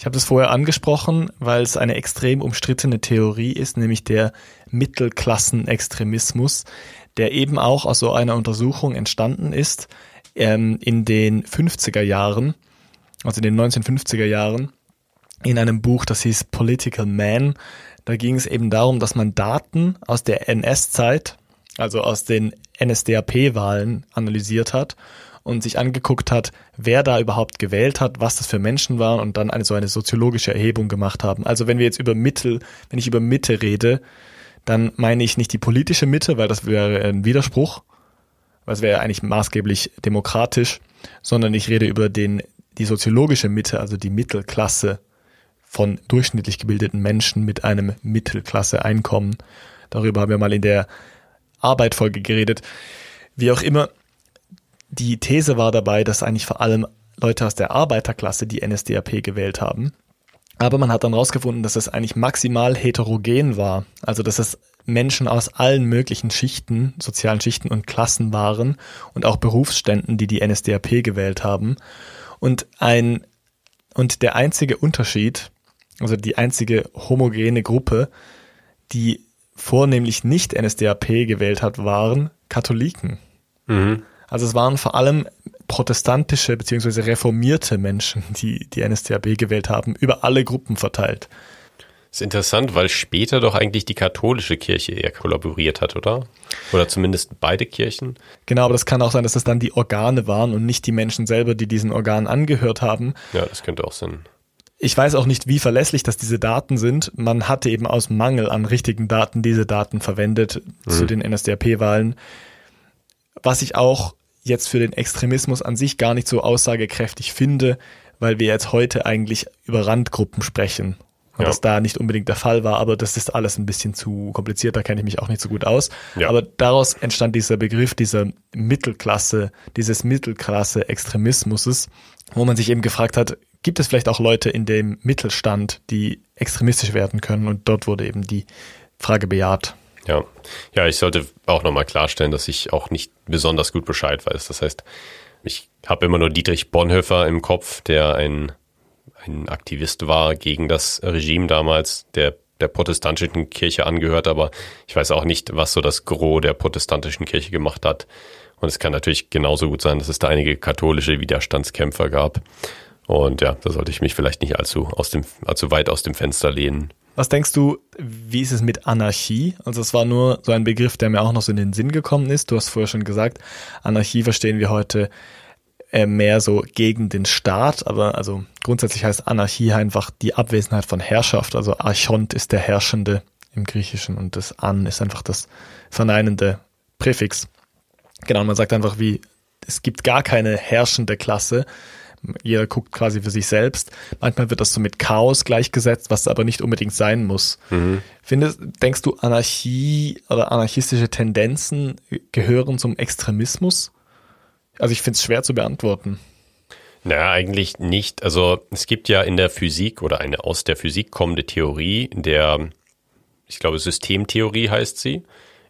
Ich habe das vorher angesprochen, weil es eine extrem umstrittene Theorie ist, nämlich der Mittelklassenextremismus, der eben auch aus so einer Untersuchung entstanden ist ähm, in den 50er Jahren, also in den 1950er Jahren, in einem Buch, das hieß Political Man. Da ging es eben darum, dass man Daten aus der NS-Zeit, also aus den NSDAP-Wahlen analysiert hat und sich angeguckt hat, wer da überhaupt gewählt hat, was das für Menschen waren und dann eine so eine soziologische Erhebung gemacht haben. Also wenn wir jetzt über Mittel, wenn ich über Mitte rede, dann meine ich nicht die politische Mitte, weil das wäre ein Widerspruch, weil es wäre eigentlich maßgeblich demokratisch, sondern ich rede über den, die soziologische Mitte, also die Mittelklasse von durchschnittlich gebildeten Menschen mit einem Mittelklasse-Einkommen. Darüber haben wir mal in der Arbeitfolge geredet. Wie auch immer, die These war dabei, dass eigentlich vor allem Leute aus der Arbeiterklasse die NSDAP gewählt haben. Aber man hat dann rausgefunden, dass es eigentlich maximal heterogen war. Also, dass es Menschen aus allen möglichen Schichten, sozialen Schichten und Klassen waren und auch Berufsständen, die die NSDAP gewählt haben. Und ein, und der einzige Unterschied, also die einzige homogene Gruppe, die vornehmlich nicht NSDAP gewählt hat, waren Katholiken. Also es waren vor allem protestantische bzw. reformierte Menschen, die die NSDAP gewählt haben, über alle Gruppen verteilt. ist interessant, weil später doch eigentlich die katholische Kirche eher kollaboriert hat, oder? Oder zumindest beide Kirchen. Genau, aber das kann auch sein, dass das dann die Organe waren und nicht die Menschen selber, die diesen Organen angehört haben. Ja, das könnte auch sein. Ich weiß auch nicht, wie verlässlich das diese Daten sind. Man hatte eben aus Mangel an richtigen Daten diese Daten verwendet zu den NSDAP-Wahlen. Was ich auch jetzt für den Extremismus an sich gar nicht so aussagekräftig finde, weil wir jetzt heute eigentlich über Randgruppen sprechen. und Ja. das da nicht unbedingt der Fall war, aber das ist alles ein bisschen zu kompliziert, da kenne ich mich auch nicht so gut aus. Ja. Aber daraus entstand dieser Begriff dieser Mittelklasse, dieses Mittelklasse-Extremismus, wo man sich eben gefragt hat, gibt es vielleicht auch Leute in dem Mittelstand, die extremistisch werden können? Und dort wurde eben die Frage bejaht. Ja, ja, ich sollte auch nochmal klarstellen, dass ich auch nicht besonders gut Bescheid weiß. Das heißt, ich habe immer nur Dietrich Bonhoeffer im Kopf, der ein, ein Aktivist war gegen das Regime damals, der der protestantischen Kirche angehört, aber ich weiß auch nicht, was so das Gros der protestantischen Kirche gemacht hat. Und es kann natürlich genauso gut sein, dass es da einige katholische Widerstandskämpfer gab. Und ja, da sollte ich mich vielleicht nicht allzu, aus dem, allzu weit aus dem Fenster lehnen. Was denkst du, wie ist es mit Anarchie? Also es war nur so ein Begriff, der mir auch noch so in den Sinn gekommen ist. Du hast vorher schon gesagt, Anarchie verstehen wir heute äh, mehr so gegen den Staat, aber also grundsätzlich heißt Anarchie einfach die Abwesenheit von Herrschaft. Also Archont ist der Herrschende im Griechischen und das An ist einfach das verneinende Präfix. Genau, man sagt einfach wie, es gibt gar keine herrschende Klasse. Jeder guckt quasi für sich selbst. Manchmal wird das so mit Chaos gleichgesetzt, was aber nicht unbedingt sein muss. Findest, denkst du, Anarchie oder anarchistische Tendenzen gehören zum Extremismus? Also ich finde es schwer zu beantworten. Naja, eigentlich nicht. Also es gibt ja in der Physik oder eine aus der Physik kommende Theorie, der, ich glaube, Systemtheorie heißt sie,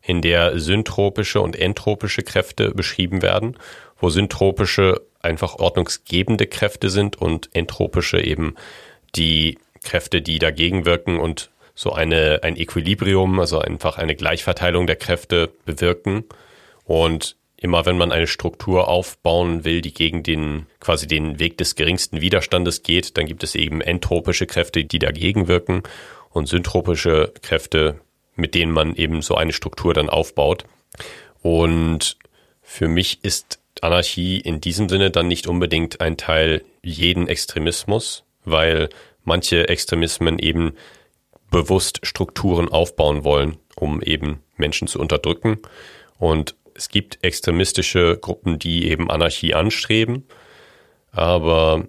in der syntropische und entropische Kräfte beschrieben werden, wo syntropische einfach ordnungsgebende Kräfte sind und entropische eben die Kräfte, die dagegen wirken und so eine, ein Equilibrium, also einfach eine Gleichverteilung der Kräfte bewirken. Und immer wenn man eine Struktur aufbauen will, die gegen den quasi den Weg des geringsten Widerstandes geht, dann gibt es eben entropische Kräfte, die dagegen wirken und syntropische Kräfte, mit denen man eben so eine Struktur dann aufbaut. Und für mich ist Anarchie in diesem Sinne dann nicht unbedingt ein Teil jeden Extremismus, weil manche Extremismen eben bewusst Strukturen aufbauen wollen, um eben Menschen zu unterdrücken. Und es gibt extremistische Gruppen, die eben Anarchie anstreben. Aber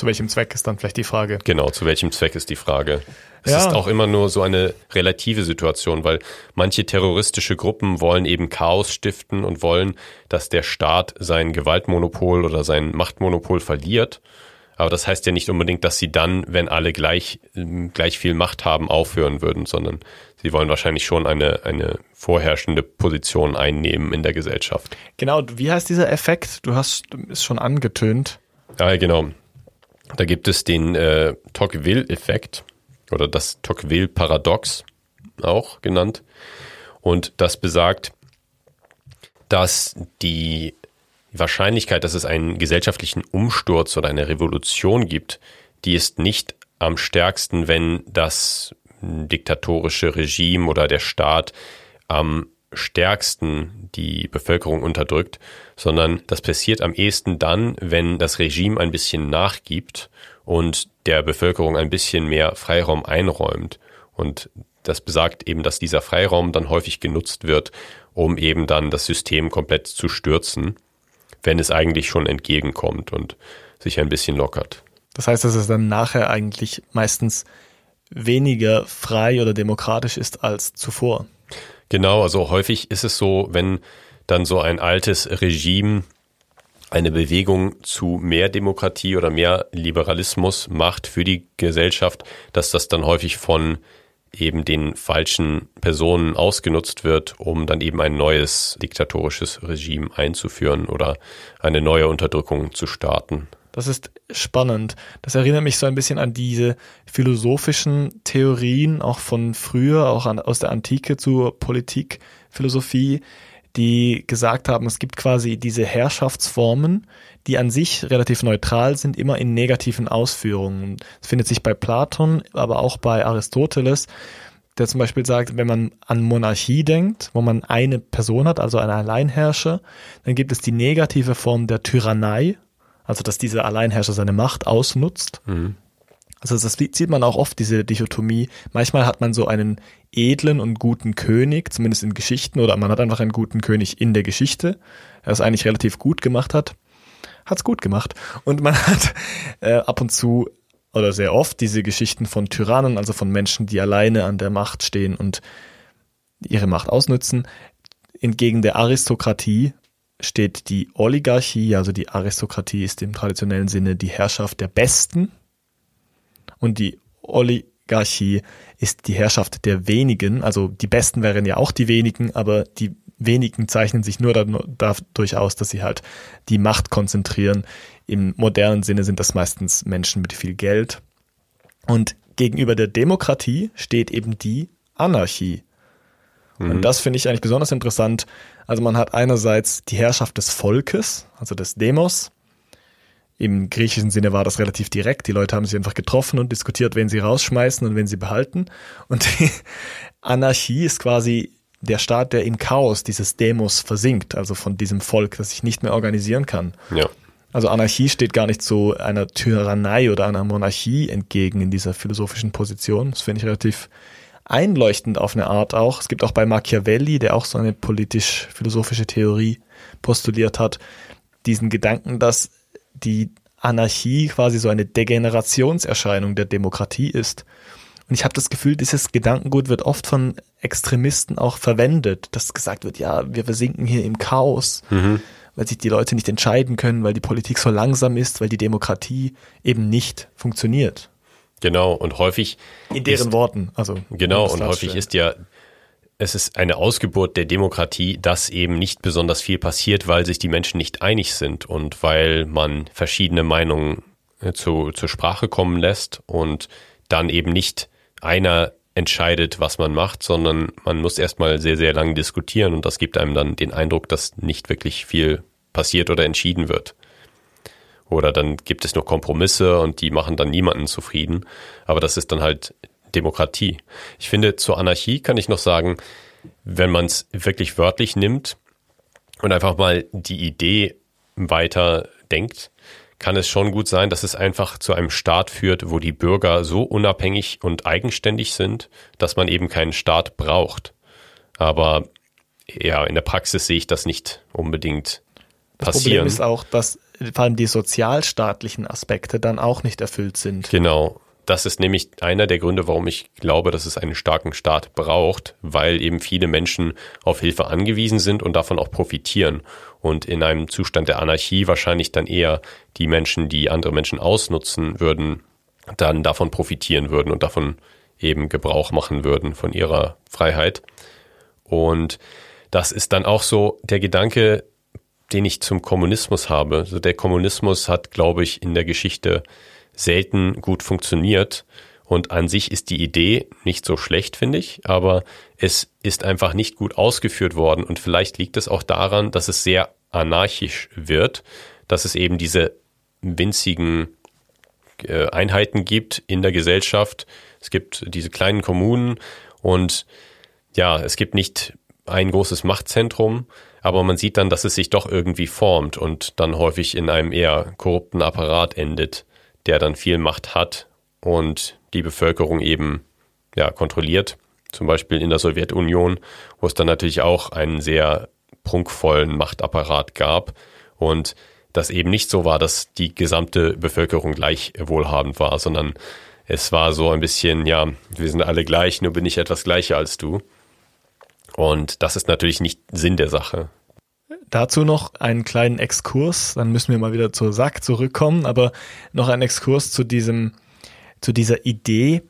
Zu welchem Zweck ist dann vielleicht die Frage? genau, zu welchem Zweck ist die Frage. Es Ja. ist auch immer nur so eine relative Situation, weil manche terroristische Gruppen wollen eben Chaos stiften und wollen, dass der Staat sein Gewaltmonopol oder sein Machtmonopol verliert. Aber das heißt ja nicht unbedingt, dass sie dann, wenn alle gleich, ähm, gleich viel Macht haben, aufhören würden, sondern sie wollen wahrscheinlich schon eine, eine vorherrschende Position einnehmen in der Gesellschaft. Genau, wie heißt dieser Effekt? Du hast es schon angetönt. Ja, genau. Da gibt es den äh, Tocqueville-Effekt oder das Tocqueville-Paradox auch genannt. Und das besagt, dass die Wahrscheinlichkeit, dass es einen gesellschaftlichen Umsturz oder eine Revolution gibt, die ist nicht am stärksten, wenn das diktatorische Regime oder der Staat am stärksten die Bevölkerung unterdrückt, sondern das passiert am ehesten dann, wenn das Regime ein bisschen nachgibt und der Bevölkerung ein bisschen mehr Freiraum einräumt. Und das besagt eben, dass dieser Freiraum dann häufig genutzt wird, um eben dann das System komplett zu stürzen, wenn es eigentlich schon entgegenkommt und sich ein bisschen lockert. Das heißt, dass es dann nachher eigentlich meistens weniger frei oder demokratisch ist als zuvor. Genau, also häufig ist es so, wenn dann so ein altes Regime eine Bewegung zu mehr Demokratie oder mehr Liberalismus macht für die Gesellschaft, dass das dann häufig von eben den falschen Personen ausgenutzt wird, um dann eben ein neues diktatorisches Regime einzuführen oder eine neue Unterdrückung zu starten. Das ist spannend. Das erinnert mich so ein bisschen an diese philosophischen Theorien, auch von früher, auch an, aus der Antike zur Politikphilosophie, die gesagt haben, es gibt quasi diese Herrschaftsformen, die an sich relativ neutral sind, immer in negativen Ausführungen. Das findet sich bei Platon, aber auch bei Aristoteles, der zum Beispiel sagt, wenn man an Monarchie denkt, wo man eine Person hat, also einen Alleinherrscher, dann gibt es die negative Form der Tyrannei, also dass dieser Alleinherrscher seine Macht ausnutzt. Also das sieht man auch oft, diese Dichotomie. Manchmal hat man so einen edlen und guten König, zumindest in Geschichten, oder man hat einfach einen guten König in der Geschichte, der es eigentlich relativ gut gemacht hat. Hat's gut gemacht. Und man hat äh, ab und zu oder sehr oft diese Geschichten von Tyrannen, also von Menschen, die alleine an der Macht stehen und ihre Macht ausnützen. Entgegen der Aristokratie steht die Oligarchie, also die Aristokratie ist im traditionellen Sinne die Herrschaft der Besten und die Oligarchie ist die Herrschaft der wenigen. Also die Besten wären ja auch die wenigen, aber die wenigen zeichnen sich nur dadurch aus, dass sie halt die Macht konzentrieren. Im modernen Sinne sind das meistens Menschen mit viel Geld. Und gegenüber der Demokratie steht eben die Anarchie. Mhm. Und das finde ich eigentlich besonders interessant. Also man hat einerseits die Herrschaft des Volkes, also des Demos, im griechischen Sinne war das relativ direkt. Die Leute haben sich einfach getroffen und diskutiert, wen sie rausschmeißen und wen sie behalten. Und die Anarchie ist quasi der Staat, der im Chaos dieses Demos versinkt, also von diesem Volk, das sich nicht mehr organisieren kann. Ja. Also Anarchie steht gar nicht so einer Tyrannei oder einer Monarchie entgegen in dieser philosophischen Position. Das finde ich relativ einleuchtend auf eine Art auch. Es gibt auch bei Machiavelli, der auch so eine politisch-philosophische Theorie postuliert hat, diesen Gedanken, dass die Anarchie quasi so eine Degenerationserscheinung der Demokratie ist. Und ich habe das Gefühl, dieses Gedankengut wird oft von Extremisten auch verwendet, dass gesagt wird, ja, wir versinken hier im Chaos, mhm. weil sich die Leute nicht entscheiden können, weil die Politik so langsam ist, weil die Demokratie eben nicht funktioniert. Genau, und häufig. In deren ist, Worten, also. Genau, und häufig ist ja es ist eine Ausgeburt der Demokratie, dass eben nicht besonders viel passiert, weil sich die Menschen nicht einig sind und weil man verschiedene Meinungen äh, zu, zur Sprache kommen lässt und dann eben nicht einer entscheidet, was man macht, sondern man muss erstmal sehr, sehr lange diskutieren und das gibt einem dann den Eindruck, dass nicht wirklich viel passiert oder entschieden wird. Oder dann gibt es noch Kompromisse und die machen dann niemanden zufrieden. Aber das ist dann halt Demokratie. Ich finde, zur Anarchie kann ich noch sagen, wenn man es wirklich wörtlich nimmt und einfach mal die Idee weiter denkt, kann es schon gut sein, dass es einfach zu einem Staat führt, wo die Bürger so unabhängig und eigenständig sind, dass man eben keinen Staat braucht. Aber ja, in der Praxis sehe ich das nicht unbedingt passieren. Das Problem ist auch, dass vor allem die sozialstaatlichen Aspekte dann auch nicht erfüllt sind. Genau das ist nämlich einer der Gründe, warum ich glaube, dass es einen starken Staat braucht, weil eben viele Menschen auf Hilfe angewiesen sind und davon auch profitieren. Und in einem Zustand der Anarchie wahrscheinlich dann eher die Menschen, die andere Menschen ausnutzen würden, dann davon profitieren würden und davon eben Gebrauch machen würden von ihrer Freiheit. Und das ist dann auch so der Gedanke, den ich zum Kommunismus habe. Also der Kommunismus hat, glaube ich, in der Geschichte selten gut funktioniert. Und an sich ist die Idee nicht so schlecht, finde ich, aber es ist einfach nicht gut ausgeführt worden. Und vielleicht liegt es auch daran, dass es sehr anarchisch wird, dass es eben diese winzigen äh, Einheiten gibt in der Gesellschaft. Es gibt diese kleinen Kommunen und ja, es gibt nicht ein großes Machtzentrum, aber man sieht dann, dass es sich doch irgendwie formt und dann häufig in einem eher korrupten Apparat endet der dann viel Macht hat und die Bevölkerung eben ja, kontrolliert. Zum Beispiel in der Sowjetunion, wo es dann natürlich auch einen sehr prunkvollen Machtapparat gab und das eben nicht so war, dass die gesamte Bevölkerung gleich wohlhabend war, sondern es war so ein bisschen, ja, wir sind alle gleich, nur bin ich etwas gleicher als du. Und das ist natürlich nicht Sinn der Sache. Dazu noch einen kleinen Exkurs, dann müssen wir mal wieder zur Sack zurückkommen, aber noch ein Exkurs zu diesem, zu dieser Idee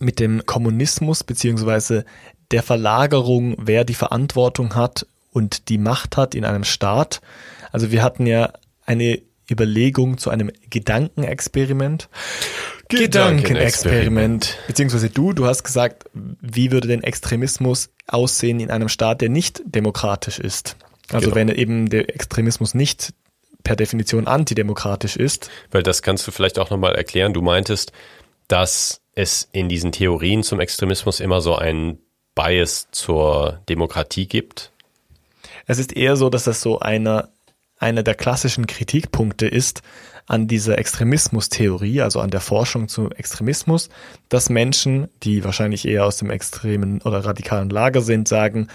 mit dem Kommunismus beziehungsweise der Verlagerung, wer die Verantwortung hat und die Macht hat in einem Staat. Also wir hatten ja eine Überlegung zu einem Gedankenexperiment. Gedankenexperiment. Beziehungsweise du, du hast gesagt, wie würde denn Extremismus aussehen in einem Staat, der nicht demokratisch ist? Also genau. wenn eben der Extremismus nicht per Definition antidemokratisch ist. Weil das kannst du vielleicht auch nochmal erklären. Du meintest, dass es in diesen Theorien zum Extremismus immer so einen Bias zur Demokratie gibt. Es ist eher so, dass das so einer, einer der klassischen Kritikpunkte ist an dieser Extremismustheorie, also an der Forschung zu Extremismus, dass Menschen, die wahrscheinlich eher aus dem extremen oder radikalen Lager sind, sagen,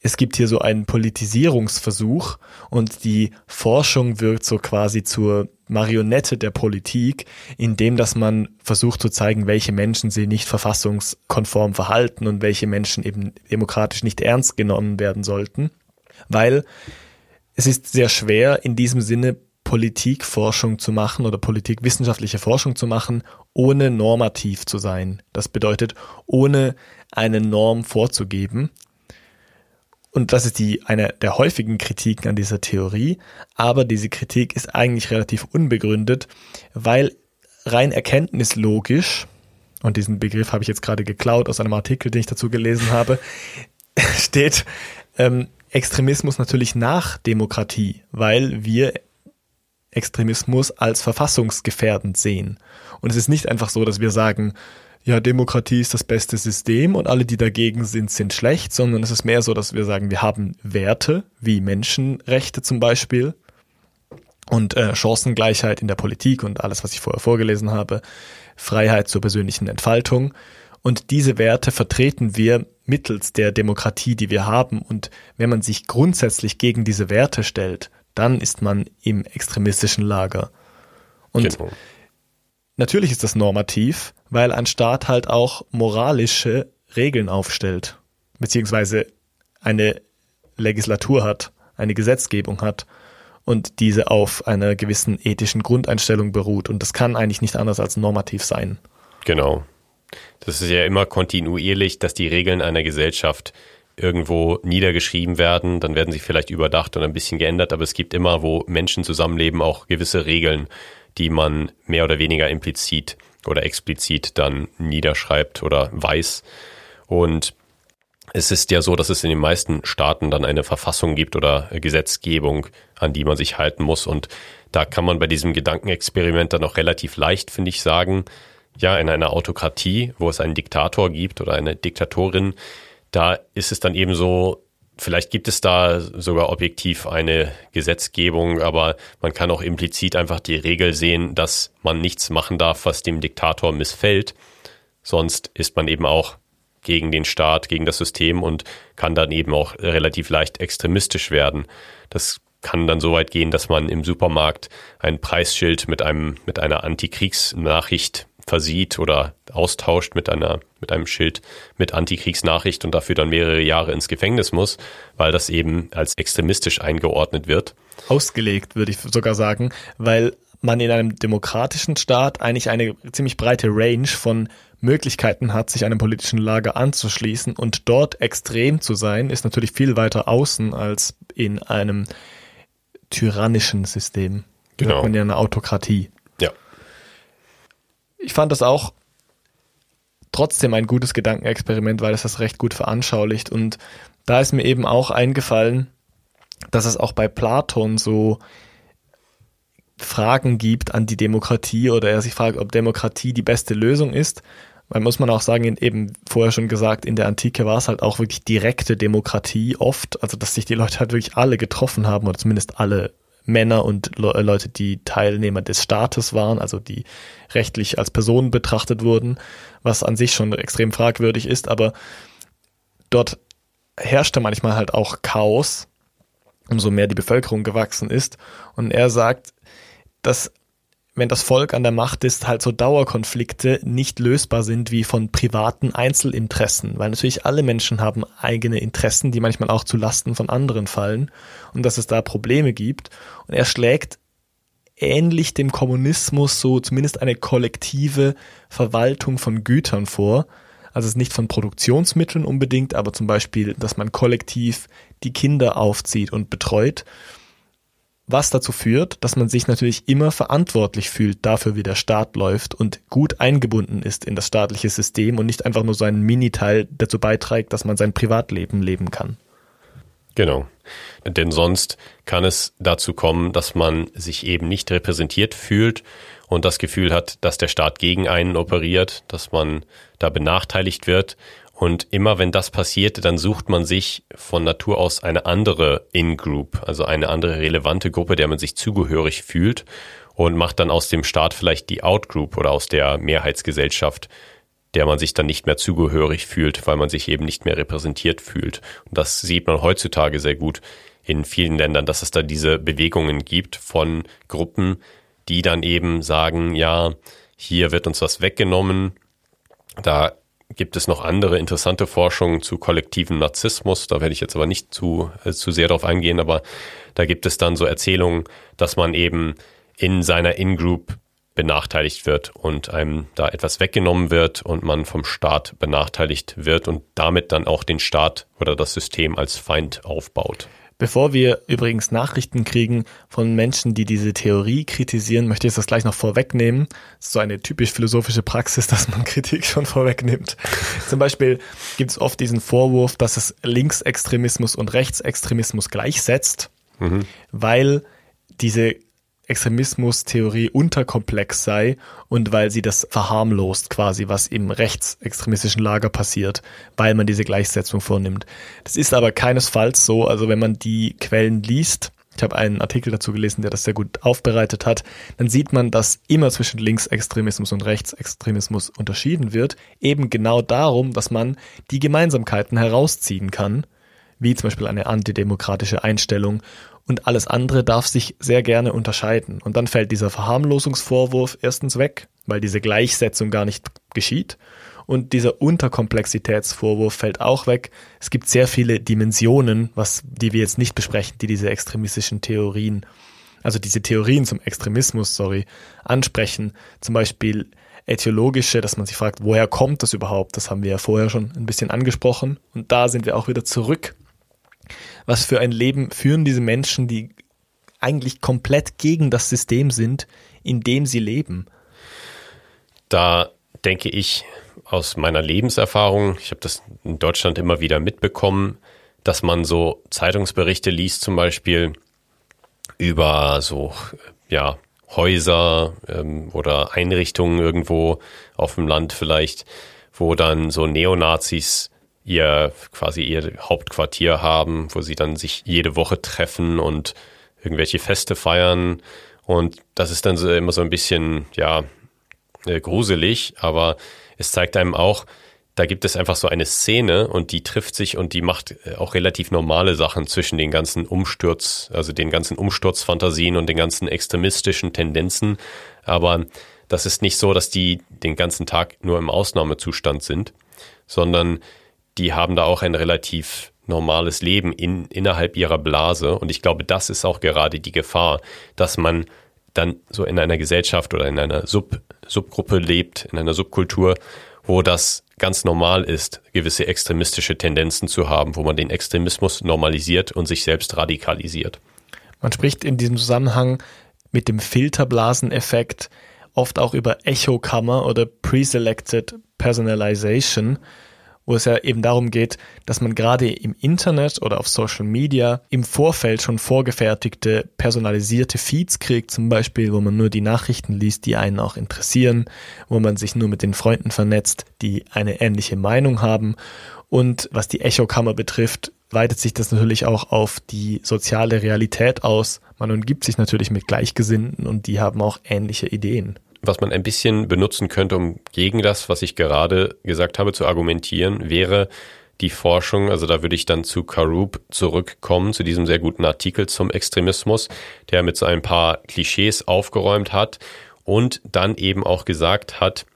es gibt hier so einen Politisierungsversuch und die Forschung wirkt so quasi zur Marionette der Politik, indem dass man versucht zu zeigen, welche Menschen sie nicht verfassungskonform verhalten und welche Menschen eben demokratisch nicht ernst genommen werden sollten, weil es ist sehr schwer in diesem Sinne Politikforschung zu machen oder politikwissenschaftliche Forschung zu machen, ohne normativ zu sein. Das bedeutet, ohne eine Norm vorzugeben, und das ist die, eine der häufigen Kritiken an dieser Theorie. Aber diese Kritik ist eigentlich relativ unbegründet, weil rein erkenntnislogisch, und diesen Begriff habe ich jetzt gerade geklaut aus einem Artikel, den ich dazu gelesen habe, steht ähm, Extremismus natürlich nach Demokratie, weil wir Extremismus als verfassungsgefährdend sehen. Und es ist nicht einfach so, dass wir sagen, ja, Demokratie ist das beste System und alle, die dagegen sind, sind schlecht, sondern es ist mehr so, dass wir sagen, wir haben Werte wie Menschenrechte zum Beispiel und äh, Chancengleichheit in der Politik und alles, was ich vorher vorgelesen habe, Freiheit zur persönlichen Entfaltung. Und diese Werte vertreten wir mittels der Demokratie, die wir haben. Und wenn man sich grundsätzlich gegen diese Werte stellt, dann ist man im extremistischen Lager. Und genau. natürlich ist das normativ, weil ein Staat halt auch moralische Regeln aufstellt, beziehungsweise eine Legislatur hat, eine Gesetzgebung hat und diese auf einer gewissen ethischen Grundeinstellung beruht. Und das kann eigentlich nicht anders als normativ sein. Genau. Das ist ja immer kontinuierlich, dass die Regeln einer Gesellschaft irgendwo niedergeschrieben werden, dann werden sie vielleicht überdacht und ein bisschen geändert, aber es gibt immer, wo Menschen zusammenleben, auch gewisse Regeln, die man mehr oder weniger implizit oder explizit dann niederschreibt oder weiß. Und es ist ja so, dass es in den meisten Staaten dann eine Verfassung gibt oder Gesetzgebung, an die man sich halten muss. Und da kann man bei diesem Gedankenexperiment dann auch relativ leicht, finde ich, sagen, ja, in einer Autokratie, wo es einen Diktator gibt oder eine Diktatorin, da ist es dann eben so, Vielleicht gibt es da sogar objektiv eine Gesetzgebung, aber man kann auch implizit einfach die Regel sehen, dass man nichts machen darf, was dem Diktator missfällt. Sonst ist man eben auch gegen den Staat, gegen das System und kann dann eben auch relativ leicht extremistisch werden. Das kann dann so weit gehen, dass man im Supermarkt ein Preisschild mit einem, mit einer Antikriegsnachricht versieht oder austauscht mit einer, mit einem Schild mit Antikriegsnachricht und dafür dann mehrere Jahre ins Gefängnis muss, weil das eben als extremistisch eingeordnet wird. Ausgelegt, würde ich sogar sagen, weil man in einem demokratischen Staat eigentlich eine ziemlich breite Range von Möglichkeiten hat, sich einem politischen Lager anzuschließen und dort extrem zu sein, ist natürlich viel weiter außen als in einem tyrannischen System. Genau. Man ja eine Autokratie ich fand das auch trotzdem ein gutes Gedankenexperiment, weil es das recht gut veranschaulicht. Und da ist mir eben auch eingefallen, dass es auch bei Platon so Fragen gibt an die Demokratie oder er sich fragt, ob Demokratie die beste Lösung ist. Weil muss man auch sagen, eben vorher schon gesagt, in der Antike war es halt auch wirklich direkte Demokratie oft, also dass sich die Leute halt wirklich alle getroffen haben oder zumindest alle Männer und Le Leute, die Teilnehmer des Staates waren, also die rechtlich als Personen betrachtet wurden, was an sich schon extrem fragwürdig ist, aber dort herrschte manchmal halt auch Chaos, umso mehr die Bevölkerung gewachsen ist. Und er sagt, dass wenn das Volk an der Macht ist, halt so Dauerkonflikte nicht lösbar sind wie von privaten Einzelinteressen, weil natürlich alle Menschen haben eigene Interessen, die manchmal auch zu Lasten von anderen fallen und dass es da Probleme gibt. Und er schlägt ähnlich dem Kommunismus so zumindest eine kollektive Verwaltung von Gütern vor. Also es ist nicht von Produktionsmitteln unbedingt, aber zum Beispiel, dass man kollektiv die Kinder aufzieht und betreut was dazu führt, dass man sich natürlich immer verantwortlich fühlt dafür, wie der Staat läuft und gut eingebunden ist in das staatliche System und nicht einfach nur so einen Miniteil dazu beiträgt, dass man sein Privatleben leben kann. Genau. Denn sonst kann es dazu kommen, dass man sich eben nicht repräsentiert fühlt und das Gefühl hat, dass der Staat gegen einen operiert, dass man da benachteiligt wird und immer wenn das passiert, dann sucht man sich von Natur aus eine andere In-Group, also eine andere relevante Gruppe, der man sich zugehörig fühlt und macht dann aus dem Staat vielleicht die Out-Group oder aus der Mehrheitsgesellschaft der man sich dann nicht mehr zugehörig fühlt, weil man sich eben nicht mehr repräsentiert fühlt. Und das sieht man heutzutage sehr gut in vielen Ländern, dass es da diese Bewegungen gibt von Gruppen, die dann eben sagen, ja, hier wird uns was weggenommen. Da gibt es noch andere interessante Forschungen zu kollektiven Narzissmus. Da werde ich jetzt aber nicht zu, äh, zu sehr darauf eingehen, aber da gibt es dann so Erzählungen, dass man eben in seiner In-Group benachteiligt wird und einem da etwas weggenommen wird und man vom Staat benachteiligt wird und damit dann auch den Staat oder das System als Feind aufbaut. Bevor wir übrigens Nachrichten kriegen von Menschen, die diese Theorie kritisieren, möchte ich das gleich noch vorwegnehmen. Das ist so eine typisch philosophische Praxis, dass man Kritik schon vorwegnimmt. Zum Beispiel gibt es oft diesen Vorwurf, dass es Linksextremismus und Rechtsextremismus gleichsetzt, mhm. weil diese Extremismus-Theorie unterkomplex sei und weil sie das verharmlost quasi, was im rechtsextremistischen Lager passiert, weil man diese Gleichsetzung vornimmt. Das ist aber keinesfalls so. Also wenn man die Quellen liest, ich habe einen Artikel dazu gelesen, der das sehr gut aufbereitet hat, dann sieht man, dass immer zwischen Linksextremismus und Rechtsextremismus unterschieden wird, eben genau darum, dass man die Gemeinsamkeiten herausziehen kann, wie zum Beispiel eine antidemokratische Einstellung und alles andere darf sich sehr gerne unterscheiden. Und dann fällt dieser Verharmlosungsvorwurf erstens weg, weil diese Gleichsetzung gar nicht geschieht. Und dieser Unterkomplexitätsvorwurf fällt auch weg. Es gibt sehr viele Dimensionen, was, die wir jetzt nicht besprechen, die diese extremistischen Theorien, also diese Theorien zum Extremismus, sorry, ansprechen. Zum Beispiel äthiologische, dass man sich fragt, woher kommt das überhaupt? Das haben wir ja vorher schon ein bisschen angesprochen. Und da sind wir auch wieder zurück was für ein Leben führen diese Menschen, die eigentlich komplett gegen das System sind, in dem sie leben? Da denke ich aus meiner Lebenserfahrung, ich habe das in Deutschland immer wieder mitbekommen, dass man so Zeitungsberichte liest, zum Beispiel über so, ja, Häuser ähm, oder Einrichtungen irgendwo auf dem Land vielleicht, wo dann so Neonazis ihr quasi ihr Hauptquartier haben, wo sie dann sich jede Woche treffen und irgendwelche Feste feiern. Und das ist dann so immer so ein bisschen, ja, äh, gruselig, aber es zeigt einem auch, da gibt es einfach so eine Szene und die trifft sich und die macht äh, auch relativ normale Sachen zwischen den ganzen Umsturz, also den ganzen Umsturzfantasien und den ganzen extremistischen Tendenzen. Aber das ist nicht so, dass die den ganzen Tag nur im Ausnahmezustand sind, sondern die haben da auch ein relativ normales Leben in, innerhalb ihrer Blase. Und ich glaube, das ist auch gerade die Gefahr, dass man dann so in einer Gesellschaft oder in einer Sub, Subgruppe lebt, in einer Subkultur, wo das ganz normal ist, gewisse extremistische Tendenzen zu haben, wo man den Extremismus normalisiert und sich selbst radikalisiert. Man spricht in diesem Zusammenhang mit dem Filterblaseneffekt oft auch über Echokammer oder Preselected Personalization wo es ja eben darum geht, dass man gerade im Internet oder auf Social Media im Vorfeld schon vorgefertigte, personalisierte Feeds kriegt, zum Beispiel, wo man nur die Nachrichten liest, die einen auch interessieren, wo man sich nur mit den Freunden vernetzt, die eine ähnliche Meinung haben. Und was die Echokammer betrifft, weitet sich das natürlich auch auf die soziale Realität aus. Man umgibt sich natürlich mit Gleichgesinnten und die haben auch ähnliche Ideen was man ein bisschen benutzen könnte, um gegen das, was ich gerade gesagt habe, zu argumentieren, wäre die Forschung, also da würde ich dann zu Karub zurückkommen, zu diesem sehr guten Artikel zum Extremismus, der mit so ein paar Klischees aufgeräumt hat und dann eben auch gesagt hat,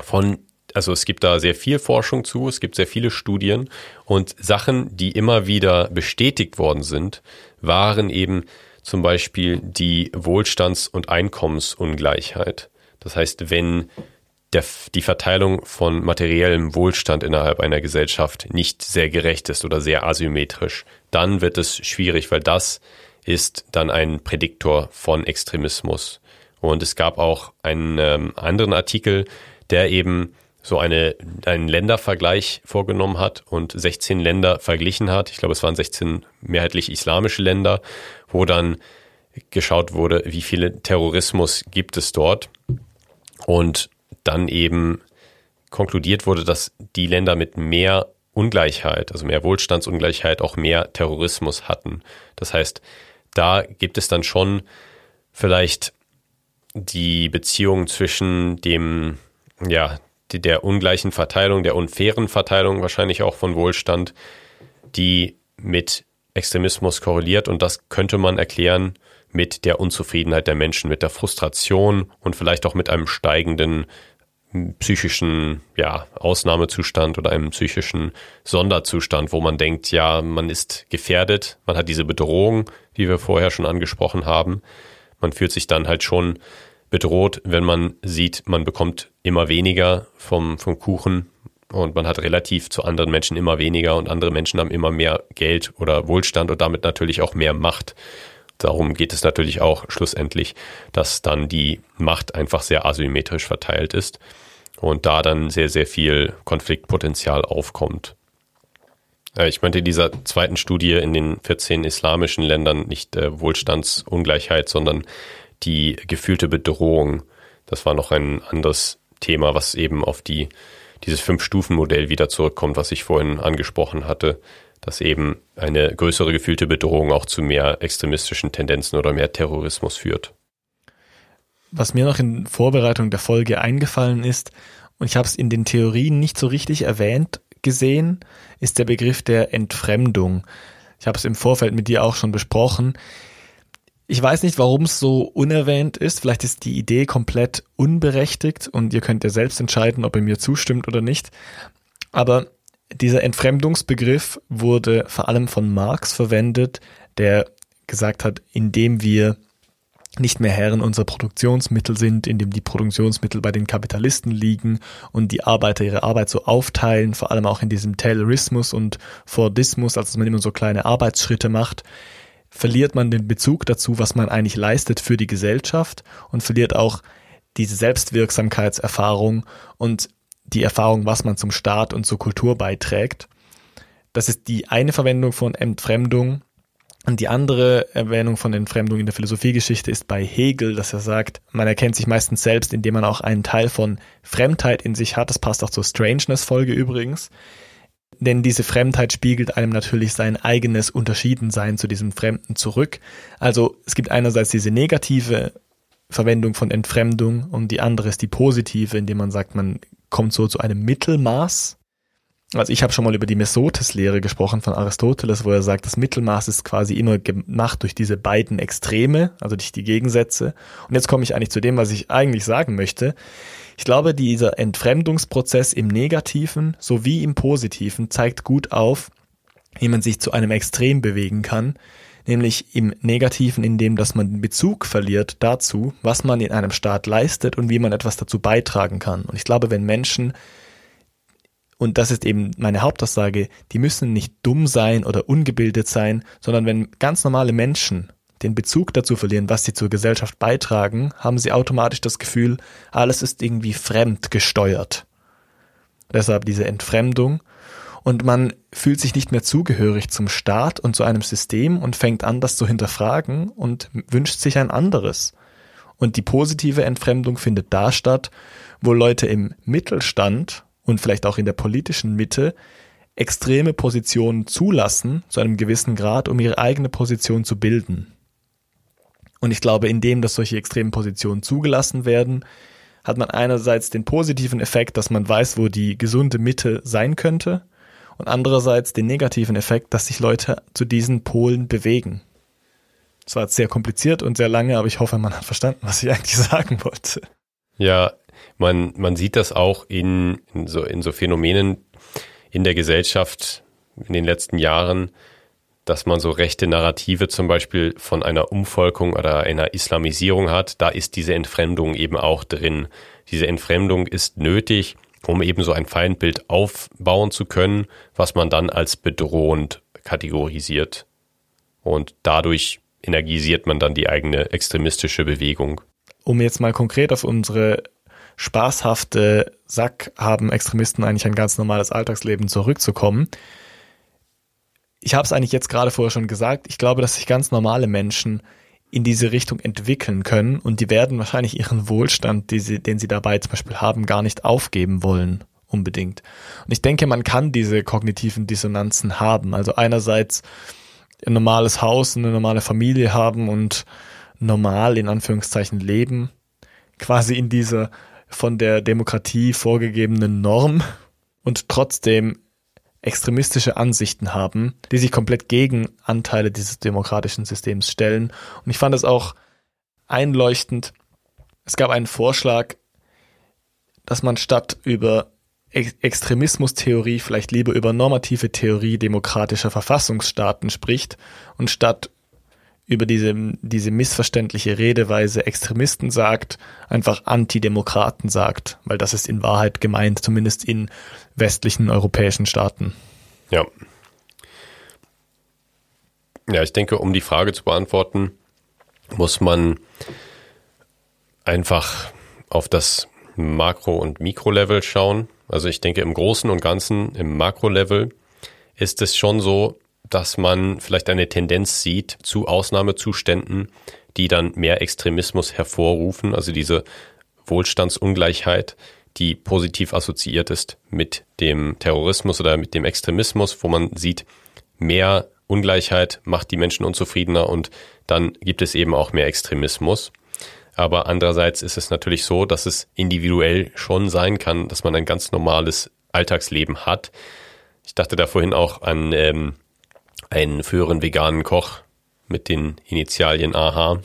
von also es gibt da sehr viel Forschung zu, es gibt sehr viele Studien und Sachen, die immer wieder bestätigt worden sind, waren eben zum Beispiel die Wohlstands- und Einkommensungleichheit. Das heißt, wenn der, die Verteilung von materiellem Wohlstand innerhalb einer Gesellschaft nicht sehr gerecht ist oder sehr asymmetrisch, dann wird es schwierig, weil das ist dann ein Prädiktor von Extremismus. Und es gab auch einen ähm, anderen Artikel, der eben so eine, einen Ländervergleich vorgenommen hat und 16 Länder verglichen hat. Ich glaube, es waren 16 mehrheitlich islamische Länder, wo dann geschaut wurde, wie viele Terrorismus gibt es dort und dann eben konkludiert wurde, dass die Länder mit mehr Ungleichheit, also mehr Wohlstandsungleichheit, auch mehr Terrorismus hatten. Das heißt, da gibt es dann schon vielleicht die Beziehung zwischen dem, ja, der ungleichen Verteilung, der unfairen Verteilung wahrscheinlich auch von Wohlstand, die mit Extremismus korreliert. Und das könnte man erklären mit der Unzufriedenheit der Menschen, mit der Frustration und vielleicht auch mit einem steigenden psychischen ja, Ausnahmezustand oder einem psychischen Sonderzustand, wo man denkt, ja, man ist gefährdet, man hat diese Bedrohung, die wir vorher schon angesprochen haben. Man fühlt sich dann halt schon bedroht, wenn man sieht, man bekommt immer weniger vom, vom Kuchen und man hat relativ zu anderen Menschen immer weniger und andere Menschen haben immer mehr Geld oder Wohlstand und damit natürlich auch mehr Macht. Darum geht es natürlich auch schlussendlich, dass dann die Macht einfach sehr asymmetrisch verteilt ist und da dann sehr, sehr viel Konfliktpotenzial aufkommt. Äh, ich meinte in dieser zweiten Studie in den 14 islamischen Ländern nicht äh, Wohlstandsungleichheit, sondern die gefühlte Bedrohung. Das war noch ein anderes Thema, was eben auf die, dieses Fünf-Stufen-Modell wieder zurückkommt, was ich vorhin angesprochen hatte, dass eben eine größere gefühlte Bedrohung auch zu mehr extremistischen Tendenzen oder mehr Terrorismus führt. Was mir noch in Vorbereitung der Folge eingefallen ist, und ich habe es in den Theorien nicht so richtig erwähnt gesehen, ist der Begriff der Entfremdung. Ich habe es im Vorfeld mit dir auch schon besprochen. Ich weiß nicht, warum es so unerwähnt ist. Vielleicht ist die Idee komplett unberechtigt und ihr könnt ja selbst entscheiden, ob ihr mir zustimmt oder nicht. Aber dieser Entfremdungsbegriff wurde vor allem von Marx verwendet, der gesagt hat, indem wir nicht mehr Herren unserer Produktionsmittel sind, indem die Produktionsmittel bei den Kapitalisten liegen und die Arbeiter ihre Arbeit so aufteilen, vor allem auch in diesem Taylorismus und Fordismus, also dass man immer so kleine Arbeitsschritte macht, verliert man den Bezug dazu, was man eigentlich leistet für die Gesellschaft und verliert auch diese Selbstwirksamkeitserfahrung und die Erfahrung, was man zum Staat und zur Kultur beiträgt. Das ist die eine Verwendung von Entfremdung. Und die andere Erwähnung von Entfremdung in der Philosophiegeschichte ist bei Hegel, dass er sagt, man erkennt sich meistens selbst, indem man auch einen Teil von Fremdheit in sich hat. Das passt auch zur Strangeness-Folge übrigens. Denn diese Fremdheit spiegelt einem natürlich sein eigenes Unterschiedensein zu diesem Fremden zurück. Also es gibt einerseits diese negative Verwendung von Entfremdung und die andere ist die positive, indem man sagt, man kommt so zu einem Mittelmaß. Also ich habe schon mal über die Mesotes-Lehre gesprochen von Aristoteles, wo er sagt, das Mittelmaß ist quasi immer gemacht durch diese beiden Extreme, also durch die Gegensätze. Und jetzt komme ich eigentlich zu dem, was ich eigentlich sagen möchte. Ich glaube, dieser Entfremdungsprozess im Negativen sowie im Positiven zeigt gut auf, wie man sich zu einem Extrem bewegen kann, nämlich im Negativen, indem dass man den Bezug verliert dazu, was man in einem Staat leistet und wie man etwas dazu beitragen kann. Und ich glaube, wenn Menschen und das ist eben meine Hauptaussage, die müssen nicht dumm sein oder ungebildet sein, sondern wenn ganz normale Menschen den Bezug dazu verlieren, was sie zur Gesellschaft beitragen, haben sie automatisch das Gefühl, alles ist irgendwie fremd gesteuert. Deshalb diese Entfremdung. Und man fühlt sich nicht mehr zugehörig zum Staat und zu einem System und fängt an, das zu hinterfragen und wünscht sich ein anderes. Und die positive Entfremdung findet da statt, wo Leute im Mittelstand und vielleicht auch in der politischen Mitte extreme Positionen zulassen, zu einem gewissen Grad, um ihre eigene Position zu bilden. Und ich glaube, indem dass solche extremen Positionen zugelassen werden, hat man einerseits den positiven Effekt, dass man weiß, wo die gesunde Mitte sein könnte, und andererseits den negativen Effekt, dass sich Leute zu diesen Polen bewegen. Es war sehr kompliziert und sehr lange, aber ich hoffe, man hat verstanden, was ich eigentlich sagen wollte. Ja, man, man sieht das auch in, in, so, in so Phänomenen in der Gesellschaft in den letzten Jahren, dass man so rechte Narrative zum Beispiel von einer Umvolkung oder einer Islamisierung hat, da ist diese Entfremdung eben auch drin. Diese Entfremdung ist nötig, um eben so ein Feindbild aufbauen zu können, was man dann als bedrohend kategorisiert. Und dadurch energisiert man dann die eigene extremistische Bewegung. Um jetzt mal konkret auf unsere spaßhafte Sack haben Extremisten eigentlich ein ganz normales Alltagsleben zurückzukommen ich habe es eigentlich jetzt gerade vorher schon gesagt, ich glaube, dass sich ganz normale Menschen in diese Richtung entwickeln können und die werden wahrscheinlich ihren Wohlstand, sie, den sie dabei zum Beispiel haben, gar nicht aufgeben wollen unbedingt. Und ich denke, man kann diese kognitiven Dissonanzen haben. Also einerseits ein normales Haus, eine normale Familie haben und normal in Anführungszeichen leben, quasi in dieser von der Demokratie vorgegebenen Norm und trotzdem extremistische Ansichten haben, die sich komplett gegen Anteile dieses demokratischen Systems stellen. Und ich fand es auch einleuchtend. Es gab einen Vorschlag, dass man statt über Extremismustheorie vielleicht lieber über normative Theorie demokratischer Verfassungsstaaten spricht und statt über diese, diese missverständliche Redeweise Extremisten sagt, einfach Antidemokraten sagt, weil das ist in Wahrheit gemeint, zumindest in westlichen europäischen Staaten. Ja. Ja, ich denke, um die Frage zu beantworten, muss man einfach auf das Makro- und Mikrolevel schauen. Also ich denke, im Großen und Ganzen, im Makrolevel ist es schon so, dass man vielleicht eine Tendenz sieht zu Ausnahmezuständen, die dann mehr Extremismus hervorrufen, also diese Wohlstandsungleichheit, die positiv assoziiert ist mit dem Terrorismus oder mit dem Extremismus, wo man sieht, mehr Ungleichheit macht die Menschen unzufriedener und dann gibt es eben auch mehr Extremismus. Aber andererseits ist es natürlich so, dass es individuell schon sein kann, dass man ein ganz normales Alltagsleben hat. Ich dachte da vorhin auch an ähm, einen früheren veganen Koch mit den Initialien AH,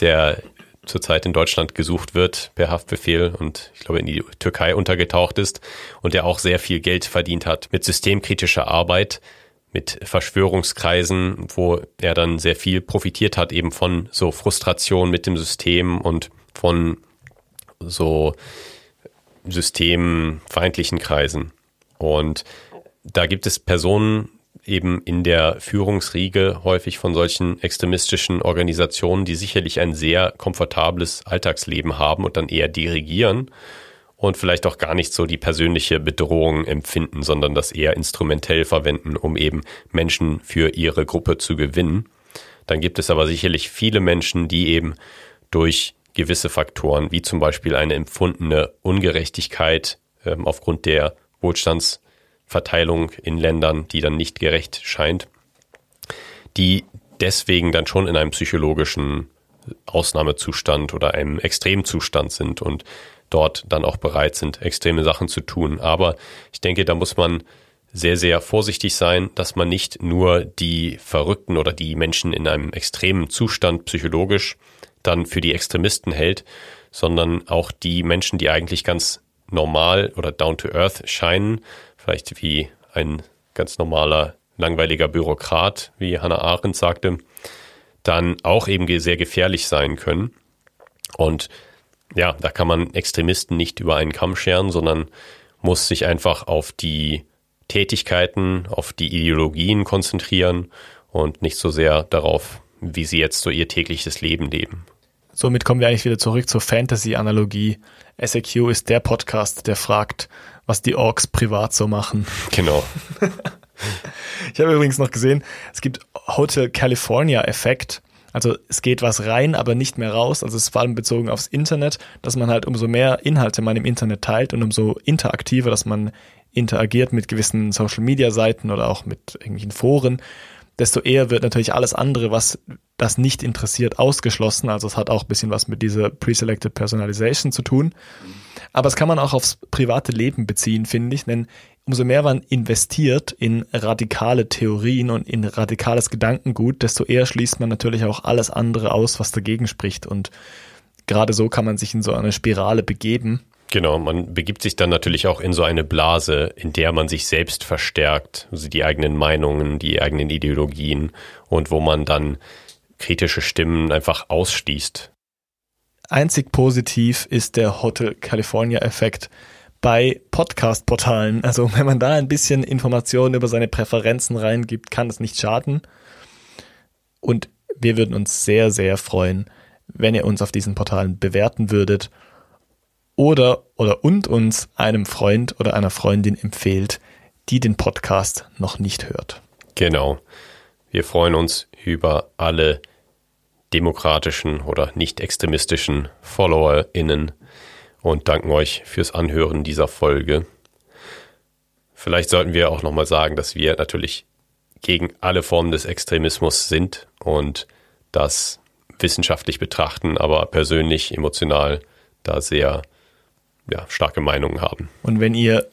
der zurzeit in Deutschland gesucht wird per Haftbefehl und ich glaube in die Türkei untergetaucht ist und der auch sehr viel Geld verdient hat mit systemkritischer Arbeit, mit Verschwörungskreisen, wo er dann sehr viel profitiert hat eben von so Frustration mit dem System und von so systemfeindlichen Kreisen. Und da gibt es Personen, eben in der Führungsriege häufig von solchen extremistischen Organisationen, die sicherlich ein sehr komfortables Alltagsleben haben und dann eher dirigieren und vielleicht auch gar nicht so die persönliche Bedrohung empfinden, sondern das eher instrumentell verwenden, um eben Menschen für ihre Gruppe zu gewinnen. Dann gibt es aber sicherlich viele Menschen, die eben durch gewisse Faktoren, wie zum Beispiel eine empfundene Ungerechtigkeit ähm, aufgrund der Wohlstands Verteilung in Ländern, die dann nicht gerecht scheint, die deswegen dann schon in einem psychologischen Ausnahmezustand oder einem Extremzustand sind und dort dann auch bereit sind, extreme Sachen zu tun. Aber ich denke, da muss man sehr, sehr vorsichtig sein, dass man nicht nur die Verrückten oder die Menschen in einem extremen Zustand psychologisch dann für die Extremisten hält, sondern auch die Menschen, die eigentlich ganz normal oder down to earth scheinen, vielleicht wie ein ganz normaler, langweiliger Bürokrat, wie Hannah Arendt sagte, dann auch eben sehr gefährlich sein können. Und ja, da kann man Extremisten nicht über einen Kamm scheren, sondern muss sich einfach auf die Tätigkeiten, auf die Ideologien konzentrieren und nicht so sehr darauf, wie sie jetzt so ihr tägliches Leben leben. Somit kommen wir eigentlich wieder zurück zur Fantasy-Analogie. SAQ ist der Podcast, der fragt, was die Orks privat so machen. Genau. ich habe übrigens noch gesehen, es gibt Hotel California Effekt. Also es geht was rein, aber nicht mehr raus. Also es ist vor allem bezogen aufs Internet, dass man halt umso mehr Inhalte man im Internet teilt und umso interaktiver, dass man interagiert mit gewissen Social Media Seiten oder auch mit irgendwelchen Foren, desto eher wird natürlich alles andere, was das nicht interessiert, ausgeschlossen. Also es hat auch ein bisschen was mit dieser Pre-Selected Personalization zu tun. Aber es kann man auch aufs private Leben beziehen, finde ich, denn umso mehr man investiert in radikale Theorien und in radikales Gedankengut, desto eher schließt man natürlich auch alles andere aus, was dagegen spricht. Und gerade so kann man sich in so eine Spirale begeben. Genau, man begibt sich dann natürlich auch in so eine Blase, in der man sich selbst verstärkt, also die eigenen Meinungen, die eigenen Ideologien und wo man dann kritische Stimmen einfach ausschließt. Einzig positiv ist der Hotel California Effekt bei Podcast-Portalen. Also wenn man da ein bisschen Informationen über seine Präferenzen reingibt, kann es nicht schaden. Und wir würden uns sehr, sehr freuen, wenn ihr uns auf diesen Portalen bewerten würdet oder oder und uns einem Freund oder einer Freundin empfehlt, die den Podcast noch nicht hört. Genau. Wir freuen uns über alle demokratischen oder nicht extremistischen FollowerInnen und danken euch fürs Anhören dieser Folge. Vielleicht sollten wir auch nochmal sagen, dass wir natürlich gegen alle Formen des Extremismus sind und das wissenschaftlich betrachten, aber persönlich, emotional da sehr ja, starke Meinungen haben. Und wenn ihr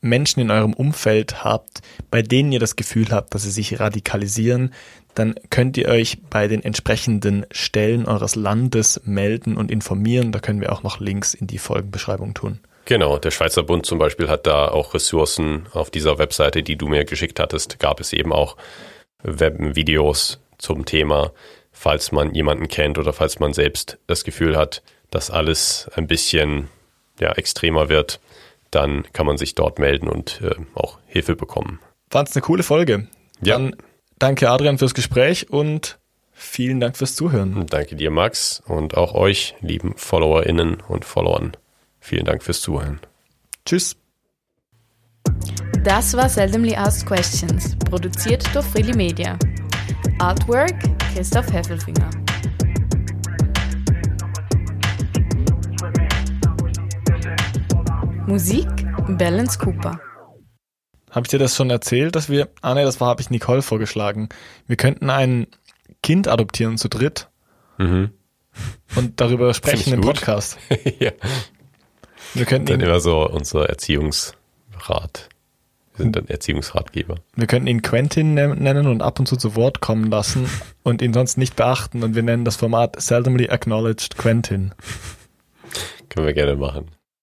Menschen in eurem Umfeld habt, bei denen ihr das Gefühl habt, dass sie sich radikalisieren, dann könnt ihr euch bei den entsprechenden Stellen eures Landes melden und informieren. Da können wir auch noch Links in die Folgenbeschreibung tun. Genau, der Schweizer Bund zum Beispiel hat da auch Ressourcen auf dieser Webseite, die du mir geschickt hattest, gab es eben auch Webvideos zum Thema, falls man jemanden kennt oder falls man selbst das Gefühl hat, dass alles ein bisschen ja, extremer wird, dann kann man sich dort melden und äh, auch Hilfe bekommen. Fand es eine coole Folge. Ja. Dann danke Adrian fürs Gespräch und vielen Dank fürs Zuhören. Danke dir, Max, und auch euch, lieben FollowerInnen und Followern. Vielen Dank fürs Zuhören. Tschüss. Das war Seldomly Asked Questions, produziert durch Freely Media. Artwork Christoph Heffelfinger. Musik Balance Cooper. Habe ich dir das schon erzählt, dass wir, ah ne, das war, habe ich Nicole vorgeschlagen. Wir könnten ein Kind adoptieren zu dritt Mhm. und darüber sprechen im gut. Podcast. ja. Wir könnten Dann ihn, immer so unser Erziehungsrat. Wir sind dann Erziehungsratgeber. wir könnten ihn Quentin nen- nennen und ab und zu zu Wort kommen lassen und ihn sonst nicht beachten und wir nennen das Format Seldomly Acknowledged Quentin. Können wir gerne machen.